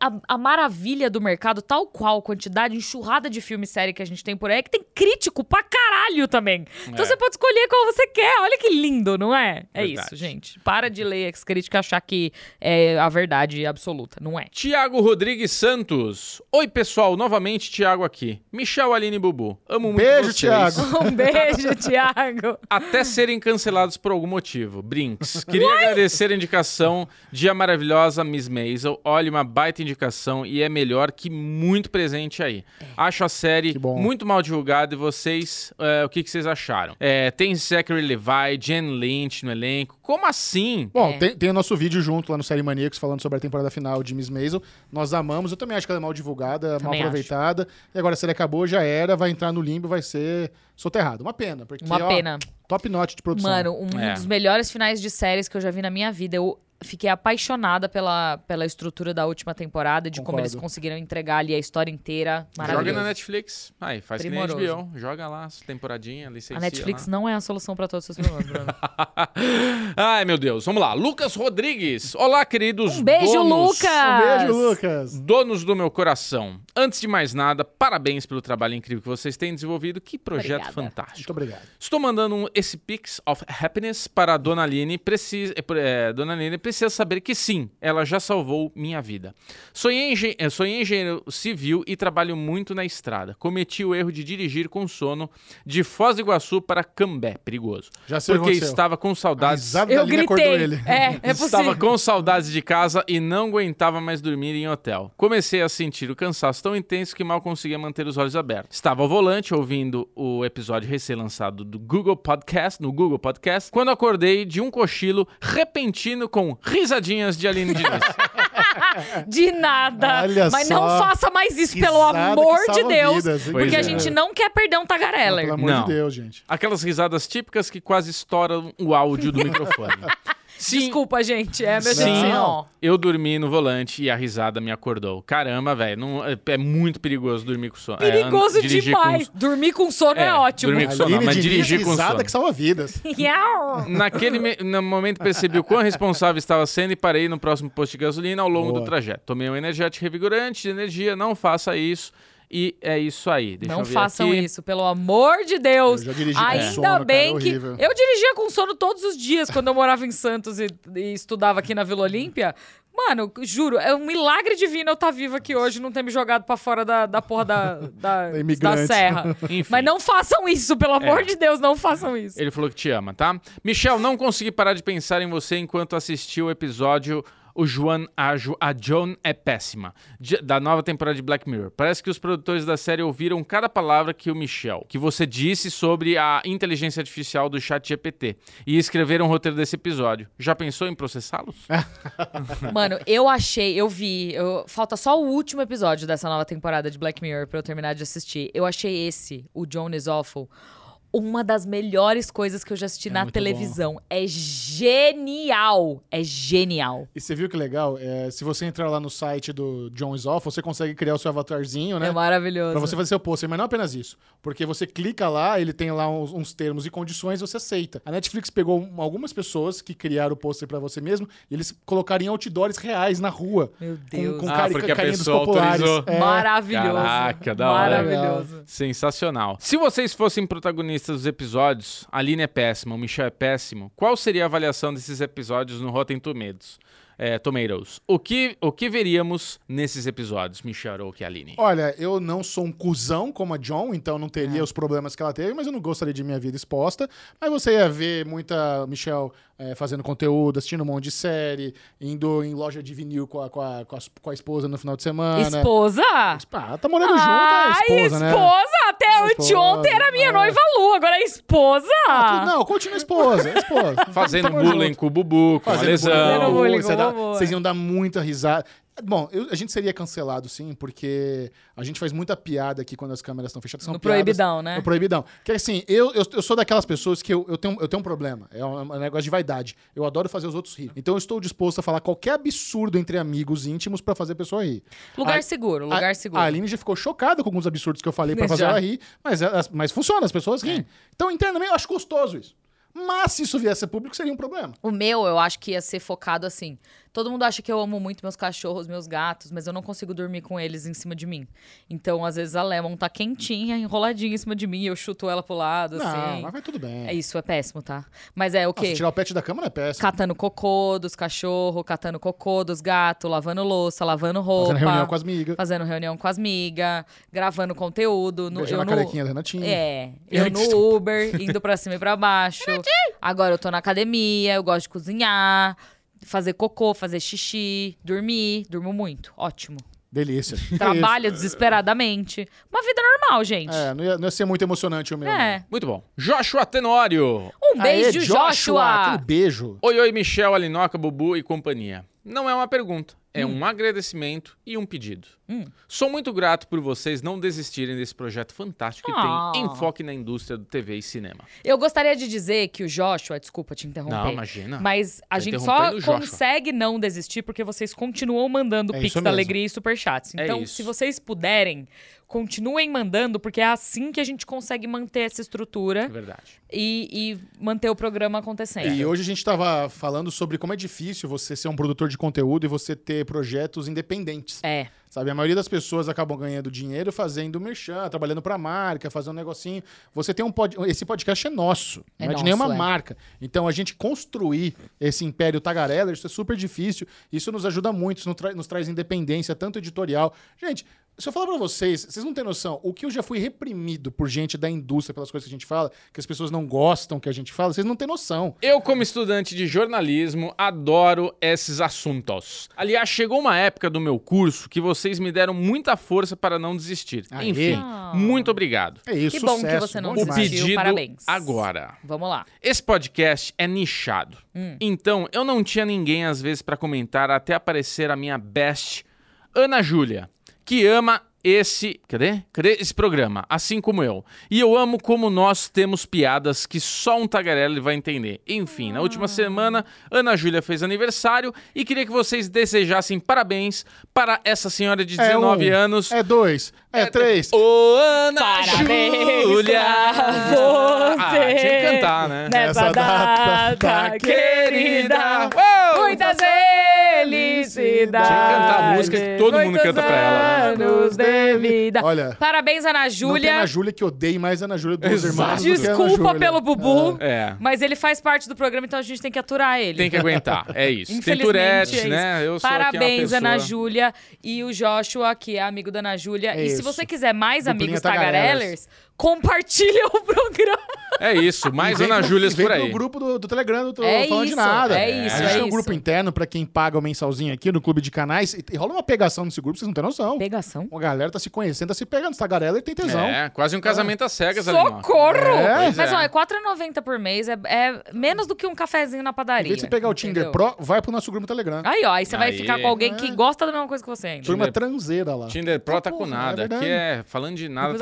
A, a maravilha do mercado, tal qual a quantidade enxurrada de filme e série que a gente tem por aí, é que tem crítico pra caralho também. Então É. você pode escolher qual você quer. Olha que lindo, não é? É Verdade. isso, gente. Para de ler as críticas e achar que é a verdade absoluta. Não é. Tiago Rodrigues Santos. Oi, pessoal, novamente Tiago aqui. Michel, Aline e Bubu. Amo muito Beijo, vocês. Thiago. Um beijo, Thiago. Até serem cancelados por algum motivo. Brinks. Queria agradecer a indicação de a maravilhosa Miss Maisel. Olha, uma baita indicação e é melhor que muito presente aí. Acho a série muito mal divulgada e vocês, é, o que, que vocês acharam? É, tem Zachary Levi, Jen Lynch no elenco. Como assim? Bom, É. tem, tem o nosso vídeo junto lá no Série Maníacos falando sobre a temporada final de Miss Maisel. Nós amamos, eu também acho que ela é mal divulgada, mal Também acho. aproveitada. E agora, se ele acabou, já era, vai entrar no limbo, vai ser soterrado. Uma pena, porque Uma ó, pena. top notch de produção. Mano, um É. dos melhores finais de séries que eu já vi na minha vida. Eu fiquei apaixonada pela, pela estrutura da última temporada, de como Concordo. eles conseguiram entregar ali a história inteira. Joga Maravilhoso. na Netflix. Aí, faz Primoroso. que nem HBO. Joga lá, temporadinha, licencia A Netflix lá. não é a solução pra todos os seus problemas, Bruno. Ai, meu Deus. Vamos lá. Lucas Rodrigues. Olá, queridos Um beijo, donos. Lucas! Um beijo, Lucas. Donos do meu coração. Antes de mais nada, parabéns pelo trabalho incrível que vocês têm desenvolvido. Que projeto Obrigada. fantástico. Muito obrigado. Estou mandando um, esse Pix of Happiness para a Dona Aline. Precisa, é, é, Dona Aline precisa agradecesse saber que sim, ela já salvou minha vida. Sonhei, engen eh, sonhei engenheiro civil e trabalho muito na estrada. Cometi o erro de dirigir com sono de Foz do Iguaçu para Cambé, perigoso. Já sei o que Porque estava com A saudades. Eu gritei. ele. É, é Estava com saudades de casa e não aguentava mais dormir em hotel. Comecei a sentir o cansaço tão intenso que mal conseguia manter os olhos abertos. Estava ao volante ouvindo o episódio recém-lançado do Google Podcast, no Google Podcast, quando acordei de um cochilo repentino com risadinhas de Aline Diniz. De nada. Olha Mas só. não faça mais isso, pelo Risada amor que de salva Deus. vidas, hein? Pois porque é. a gente não quer perder um tagareller. Pelo amor Não. de Deus, gente. Aquelas risadas típicas que quase estouram o áudio do microfone. Sim, Desculpa, gente. É, meu Deus Sim. do céu. eu dormi no volante e a risada me acordou. Caramba, velho, não- é, é muito perigoso dormir com sono. É, Perigoso and- dirigir com- demais. Dormir com sono é, É, ótimo. dormir com sono, mas dirigir com risada sono. que salva vidas. Naquele me- no momento percebi o quão responsável estava sendo e parei no próximo posto de gasolina ao longo Boa. do trajeto. Tomei um energético revigorante de energia, não faça isso. E é isso aí. Deixa Não eu ver façam aqui. isso, pelo amor de Deus. Eu já dirigi com Ainda sono, cara, bem é que. horrível. Eu dirigia com sono todos os dias quando eu morava em Santos e, e estudava aqui na Vila Olímpia. Mano, juro, é um milagre divino eu estar viva aqui hoje, não ter me jogado pra fora da, da porra da, da, da serra. Enfim. Mas não façam isso, pelo amor É. de Deus, não façam isso. Ele falou que te ama, tá? Michel, não consegui parar de pensar em você enquanto assisti o episódio O Joan, a, Jo- a Joan é péssima, de- da nova temporada de Black Mirror. Parece que os produtores da série ouviram cada palavra que o Michel, que você disse sobre a inteligência artificial do chat GPT e escreveram o roteiro desse episódio. Já pensou em processá-los? Mano, eu achei, eu vi. eu- falta só o último episódio dessa nova temporada de Black Mirror pra eu terminar de assistir. Eu achei esse, o John is Awful, uma das melhores coisas que eu já assisti na muito televisão. É genial. É genial. E você viu que legal? É, se você entrar lá no site do John is Off, você consegue criar o seu avatarzinho, né? É maravilhoso. Pra você fazer seu pôster, mas não apenas isso. Porque você clica lá, ele tem lá uns, uns termos e condições e você aceita. A Netflix pegou um- algumas pessoas que criaram o pôster pra você mesmo e eles colocaram em outdoors reais na rua. Meu Com, Deus. com Ah, cari- porque a carinha dos pessoa populares. autorizou. É. Maravilhoso. Caraca, da hora. Maravilhoso. Sensacional. Se vocês fossem protagonistas dos episódios, a Aline é péssima, o Michel é péssimo, qual seria a avaliação desses episódios no Rotten Tomatoes? É, Tomatoes. O que, o que veríamos nesses episódios, Michel ou que Aline? Olha, eu não sou um cuzão como a John, então não teria os problemas que ela teve, mas eu não gostaria de minha vida exposta. Mas você ia ver muita Michelle eh, fazendo conteúdo, assistindo um monte de série, indo em loja de vinil com a, com a, com a, com a esposa no final de semana. Esposa? Ah, tá morando junto, é Ai, esposa, né? Até É anteontem esposa, era minha é. noiva agora é esposa. Ah, tu- não, continua esposa, é esposa. Fazendo bullying com o Bubu, com a Fazendo lesão. Fazendo bullying Você com dá- o Bubu, Vocês iam dar muita risada. Bom, eu- a gente seria cancelado, sim, porque a gente faz muita piada aqui quando as câmeras estão fechadas. São No piadas- proibidão, né? No proibidão. Que assim, eu, eu, eu sou daquelas pessoas que eu, eu, tenho, eu tenho um problema. É um, é um negócio de vaidade. Eu adoro fazer os outros rir. Então eu estou disposto a falar qualquer absurdo entre amigos íntimos pra fazer a pessoa rir. Lugar A- seguro, lugar a, seguro. A Aline já ficou chocada com alguns absurdos que eu falei pra fazer Já. ela rir, mas, elas- mas funciona, as pessoas É. riem. Então, internamente, eu acho gostoso isso. Mas se isso viesse a público, seria um problema. O meu, eu acho que ia ser focado assim. Todo mundo acha que eu amo muito meus cachorros, meus gatos, mas eu não consigo dormir com eles em cima de mim. Então, às vezes, a Lemon tá quentinha, enroladinha em cima de mim, e eu chuto ela pro lado, Não, assim. mas vai tudo bem. É isso, é péssimo, tá? Mas é o Nossa, quê? tirar o pet da cama não é péssimo. Catando cocô dos cachorros, catando cocô dos gatos, lavando louça, lavando roupa. Fazendo reunião com as migas. Fazendo reunião com as migas, gravando conteúdo. No, Beijando eu a no, carequinha da Renatinha. É, eu antes- no Uber, indo pra cima e pra baixo. Agora eu tô na academia, eu gosto de cozinhar, fazer cocô, fazer xixi, dormir. Durmo muito, ótimo. Delícia. Trabalho desesperadamente. Uma vida normal, gente. É, não ia, não ia ser muito emocionante o meu. É. Muito bom. Joshua Tenório. Um beijo, Aê, Joshua! Aquele beijo. Oi, oi, Michel, Alinoca, Bubu e companhia. Não é uma pergunta, é um agradecimento e um pedido. Hum. Sou muito grato por vocês não desistirem desse projeto fantástico que Ah. tem enfoque na indústria do TV e cinema. Eu gostaria de dizer que o Joshua, desculpa te interromper. Não, imagina. Mas a gente só consegue não desistir porque vocês continuam mandando É Pix da. Alegria e Superchats. É Então, isso. se vocês puderem, continuem mandando, porque é assim que a gente consegue manter essa É estrutura verdade. e, e manter o programa acontecendo. E hoje a gente estava falando sobre como é difícil você ser um produtor de conteúdo e você ter projetos independentes. É. Sabe, a maioria das pessoas acabam ganhando dinheiro fazendo merchan, trabalhando pra marca, fazendo um negocinho. Você tem um pod... esse podcast é nosso, É não é nosso, de nenhuma é. marca. Então a gente construir esse império tagarela, isso é super difícil. Isso nos ajuda muito, isso nos, tra- nos traz independência, tanto editorial. Gente, se eu falar pra vocês, vocês não têm noção, o que eu já fui reprimido por gente da indústria pelas coisas que a gente fala, que as pessoas não gostam que a gente fala, vocês não têm noção. Eu, como estudante de jornalismo, adoro esses assuntos. Aliás, chegou uma época do meu curso que vocês me deram muita força para não desistir. Aê. Enfim, Ah. muito obrigado. É isso, Que bom que sucesso, você não bom O desistiu. pedido parabéns. agora. Vamos lá. Esse podcast é nichado. Hum. Então, eu não tinha ninguém às vezes para comentar até aparecer a minha best, Ana Júlia, que ama esse, cadê? Cadê esse programa? Assim como eu. E eu amo como nós temos piadas que só um tagarela vai entender. Enfim, na Ah. última semana, Ana Júlia fez aniversário e queria que vocês desejassem parabéns para essa senhora de 19 é um, anos. É dois, é, três. Ô, Ana Parabéns Júlia! pra Ah, você. tinha que cantar, né? Nessa Essa data data querida. Uou! Muitas Tinha que cantar a música que todo mundo canta pra ela. anos de vida. Olha, Parabéns, Ana Não tem Júlia. Ana Júlia que odeie mais Ana Júlia dos Exato. irmãos do Desculpa Júlia. pelo Bubu, É. mas ele faz parte do programa, então a gente tem que aturar ele. Tem que aguentar, é isso. Tem Infelizmente, Tourette, é isso. né? Eu sou aqui uma Parabéns, pessoa... Ana Júlia e o Joshua, que é amigo da Ana Júlia. É e se isso. você quiser mais Duplinha amigos Tagarellers. tagarellers, compartilha o programa. É isso, mais Ana pro- Júlias e vem por pro aí. grupo do, do Telegram, do Tô É Falando de isso, Nada. é isso, A gente é tem um grupo interno pra quem paga o mensalzinho aqui no clube de canais. E, e rola uma pegação nesse grupo, vocês não têm noção. Pegação. A galera tá se conhecendo, tá se pegando. Tagarela e tem tesão. É, quase um casamento às cegas ali, ó. Socorro! É. Pois Mas é. ó, é R$4,90 por mês, é, é menos do que um cafezinho na Em padaria. vez de você pegar o Tinder entendeu? Pro, vai pro nosso grupo Telegram. Aí, ó, aí você vai ficar com alguém que É. gosta da mesma coisa que você ainda. Turma Tinder- transeira lá. Tinder Pro tá com porra, é nada, verdade. aqui é falando de nada,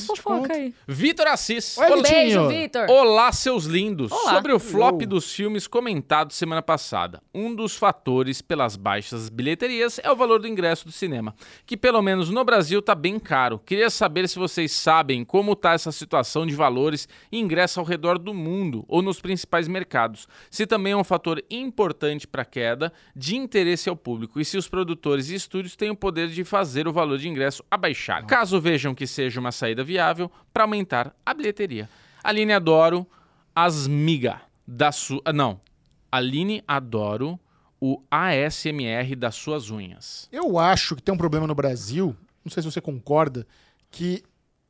fofocas aí. Vitor Assis. Oi, Olá- Beijo. Vitor. Olá, seus lindos! Olá. Sobre o flop dos filmes comentado semana passada, um dos fatores pelas baixas bilheterias é o valor do ingresso do cinema, que pelo menos no Brasil tá bem caro. Queria saber se vocês sabem como tá essa situação de valores e ingresso ao redor do mundo ou nos principais mercados. Se também é um fator importante para a queda de interesse ao público e se os produtores e estúdios têm o poder de fazer o valor de ingresso abaixar. Caso vejam que seja uma saída viável para aumentar a bilheteria. Aline Adoro Asmiga da sua. ah, Não. Aline Adoro o ASMR das suas unhas. Eu acho que tem um problema no Brasil, não sei se você concorda, que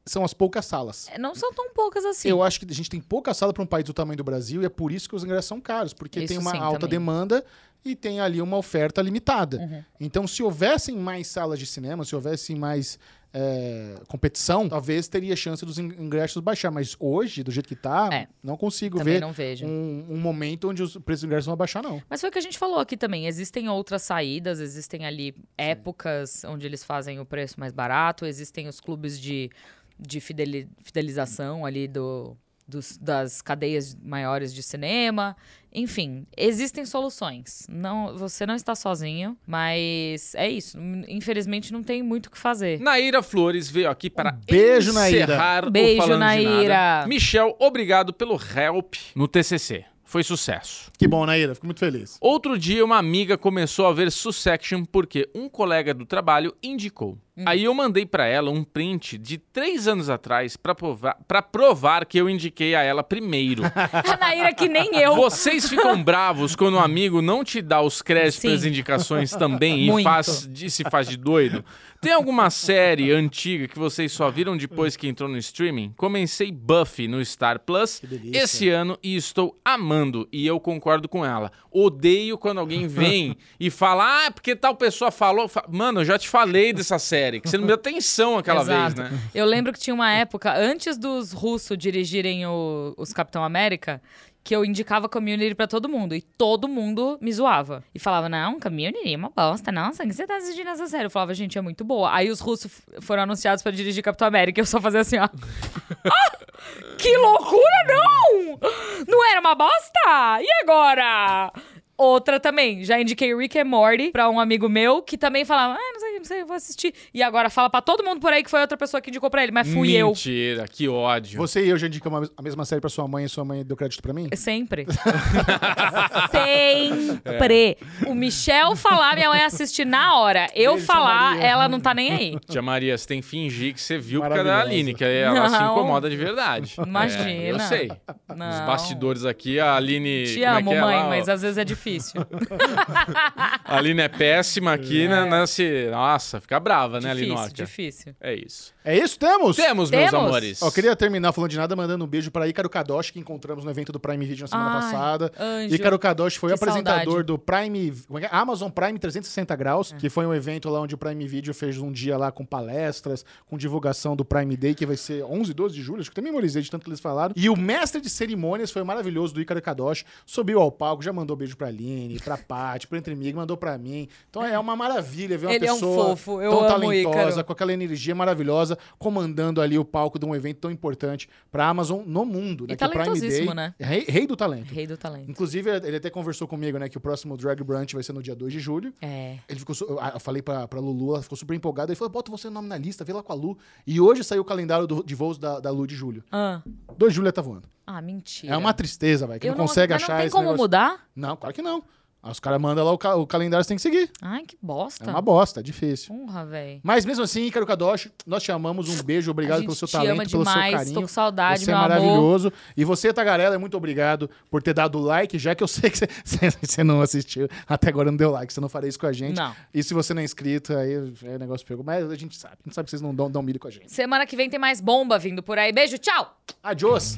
são as poucas salas. É, Não são tão poucas assim. Eu acho que a gente tem pouca sala para um país do tamanho do Brasil e é por isso que os ingressos são caros, porque Isso tem uma sim, alta também. demanda e tem ali uma oferta limitada. Uhum. Então, se houvessem mais salas de cinema, se houvesse mais é, competição, talvez teria chance dos in- ingressos baixar. Mas hoje, do jeito que tá, É. não consigo Também ver não vejo. um, um momento onde os preços dos ingressos vão baixar, não. Mas foi o que a gente falou aqui também. Existem outras saídas, existem ali épocas onde eles fazem o preço mais barato, existem os clubes de, de fideli- fidelização ali do, dos- das cadeias maiores de cinema. Enfim, existem soluções. Não, você não está sozinho, mas é isso. Infelizmente não tem muito o que fazer. Naira Flores veio aqui para beijo, Naira. encerrar o Beijo, Falando de Naira. Nada. Michel, obrigado pelo help no TCC. Foi sucesso. Que bom, Naira. Fico muito feliz. Outro dia, uma amiga começou a ver Succession porque um colega do trabalho indicou. Aí eu mandei pra ela um print de três anos atrás pra provar, pra provar que eu indiquei a ela primeiro. A Naira que nem eu. Vocês ficam bravos quando um amigo não te dá os créditos pelas indicações também e Muito. faz, de- se faz de doido? Tem alguma série antiga que vocês só viram depois que entrou no streaming? Comecei Buffy no Star Plus esse ano e estou amando. E eu concordo com ela. Odeio quando alguém vem e fala, ah, porque tal pessoa falou. Fa- Mano, eu já te falei dessa série, que você não deu atenção aquela vez, né? Eu lembro que tinha uma época, antes dos russos dirigirem o- os Capitão América, que eu indicava Community pra todo mundo. E todo mundo me zoava. E falava, não, Community é uma bosta. Nossa, o que você tá assistindo essa série? Eu falava, gente, é muito boa. Aí os russos foram anunciados pra dirigir Capitão América e eu só fazia assim, ó. Ah, que loucura, não! Não era uma bosta? E agora? Outra também, já indiquei Rick and Morty pra um amigo meu que também falava, ah, não sei, não sei, eu vou assistir. E agora fala pra todo mundo por aí que foi outra pessoa que indicou pra ele, mas fui eu. Mentira, que ódio. Você e eu já indicamos a mesma série pra sua mãe e sua mãe deu crédito pra mim? Sempre. Sempre. O Michel falar, minha mãe assistir na hora. Eu Beijo, falar, Maria. ela não tá nem aí. Tia Maria, você tem que fingir que você viu por causa da Maravilhosa. Aline, que aí ela se Não. incomoda de verdade. Imagina. É, eu sei. Não. Os bastidores aqui, a Aline. Te é amo, é mãe, ó? mas às vezes é difícil. A Aline é péssima aqui, né? Nesse... Nossa, fica brava, né, difícil, Alinoca? difícil. É isso. É isso? Temos? Temos, meus Temos? amores. Ó, eu queria terminar falando de nada, mandando um beijo pra Ícaro Kadoshi, que encontramos no evento do Prime Video na semana Ai, passada. anjo. Ícaro Kadoshi foi o Que apresentador saudade. do Prime, é é? Amazon Prime 360 Graus, que foi um evento lá onde o Prime Video fez um dia lá com palestras, com divulgação do Prime Day, que vai ser 11 e 12 de julho, acho que até memorizei de tanto que eles falaram. E o mestre de cerimônias foi maravilhoso do Ícaro Kadoshi, subiu ao palco, já mandou beijo pra Aline, pra Paty, pro Entre Mig, mandou pra mim. Então é uma maravilha ver uma Ele é um pessoa fofo, eu tão talentosa, com aquela energia maravilhosa, comandando ali o palco de um evento tão importante pra Amazon no mundo, né? E que é o Prime Day. talentosíssimo, né? Rei, rei do talento. Rei do talento. Inclusive, ele até conversou comigo, né, que o próximo Drag Brunch vai ser no dia 2 de julho. É. Ele ficou. Eu falei pra, pra Lulu, ela ficou super empolgada. Ele falou: bota você o nome na lista, vê lá com a Lu. E hoje saiu o calendário do- de voos da, da Lu de julho. Ah, 2 de julho ela tá voando. ah mentira. É uma tristeza, vai, que Eu não consegue achar não tem como negócio. mudar? Não, claro que não. Aí Os caras mandam lá o, ca- o calendário, você tem que seguir. Ai, que bosta. É uma bosta, é difícil. Honra, velho. Mas mesmo assim, Ícaro Kadoshi, nós te amamos. Um beijo, obrigado pelo seu te talento, ama pelo seu demais, carinho. tô com saudade, você é meu amor. maravilhoso. E você, Tagarela, muito obrigado por ter dado like, já que eu sei que você não assistiu, até agora não deu like, você não faria isso com a gente. Não. E se você não é inscrito, aí é negócio pegou. Mas a gente sabe, a gente sabe que vocês não dão, dão milho com a gente. Semana que vem tem mais bomba vindo por aí. Beijo, tchau! Adiós!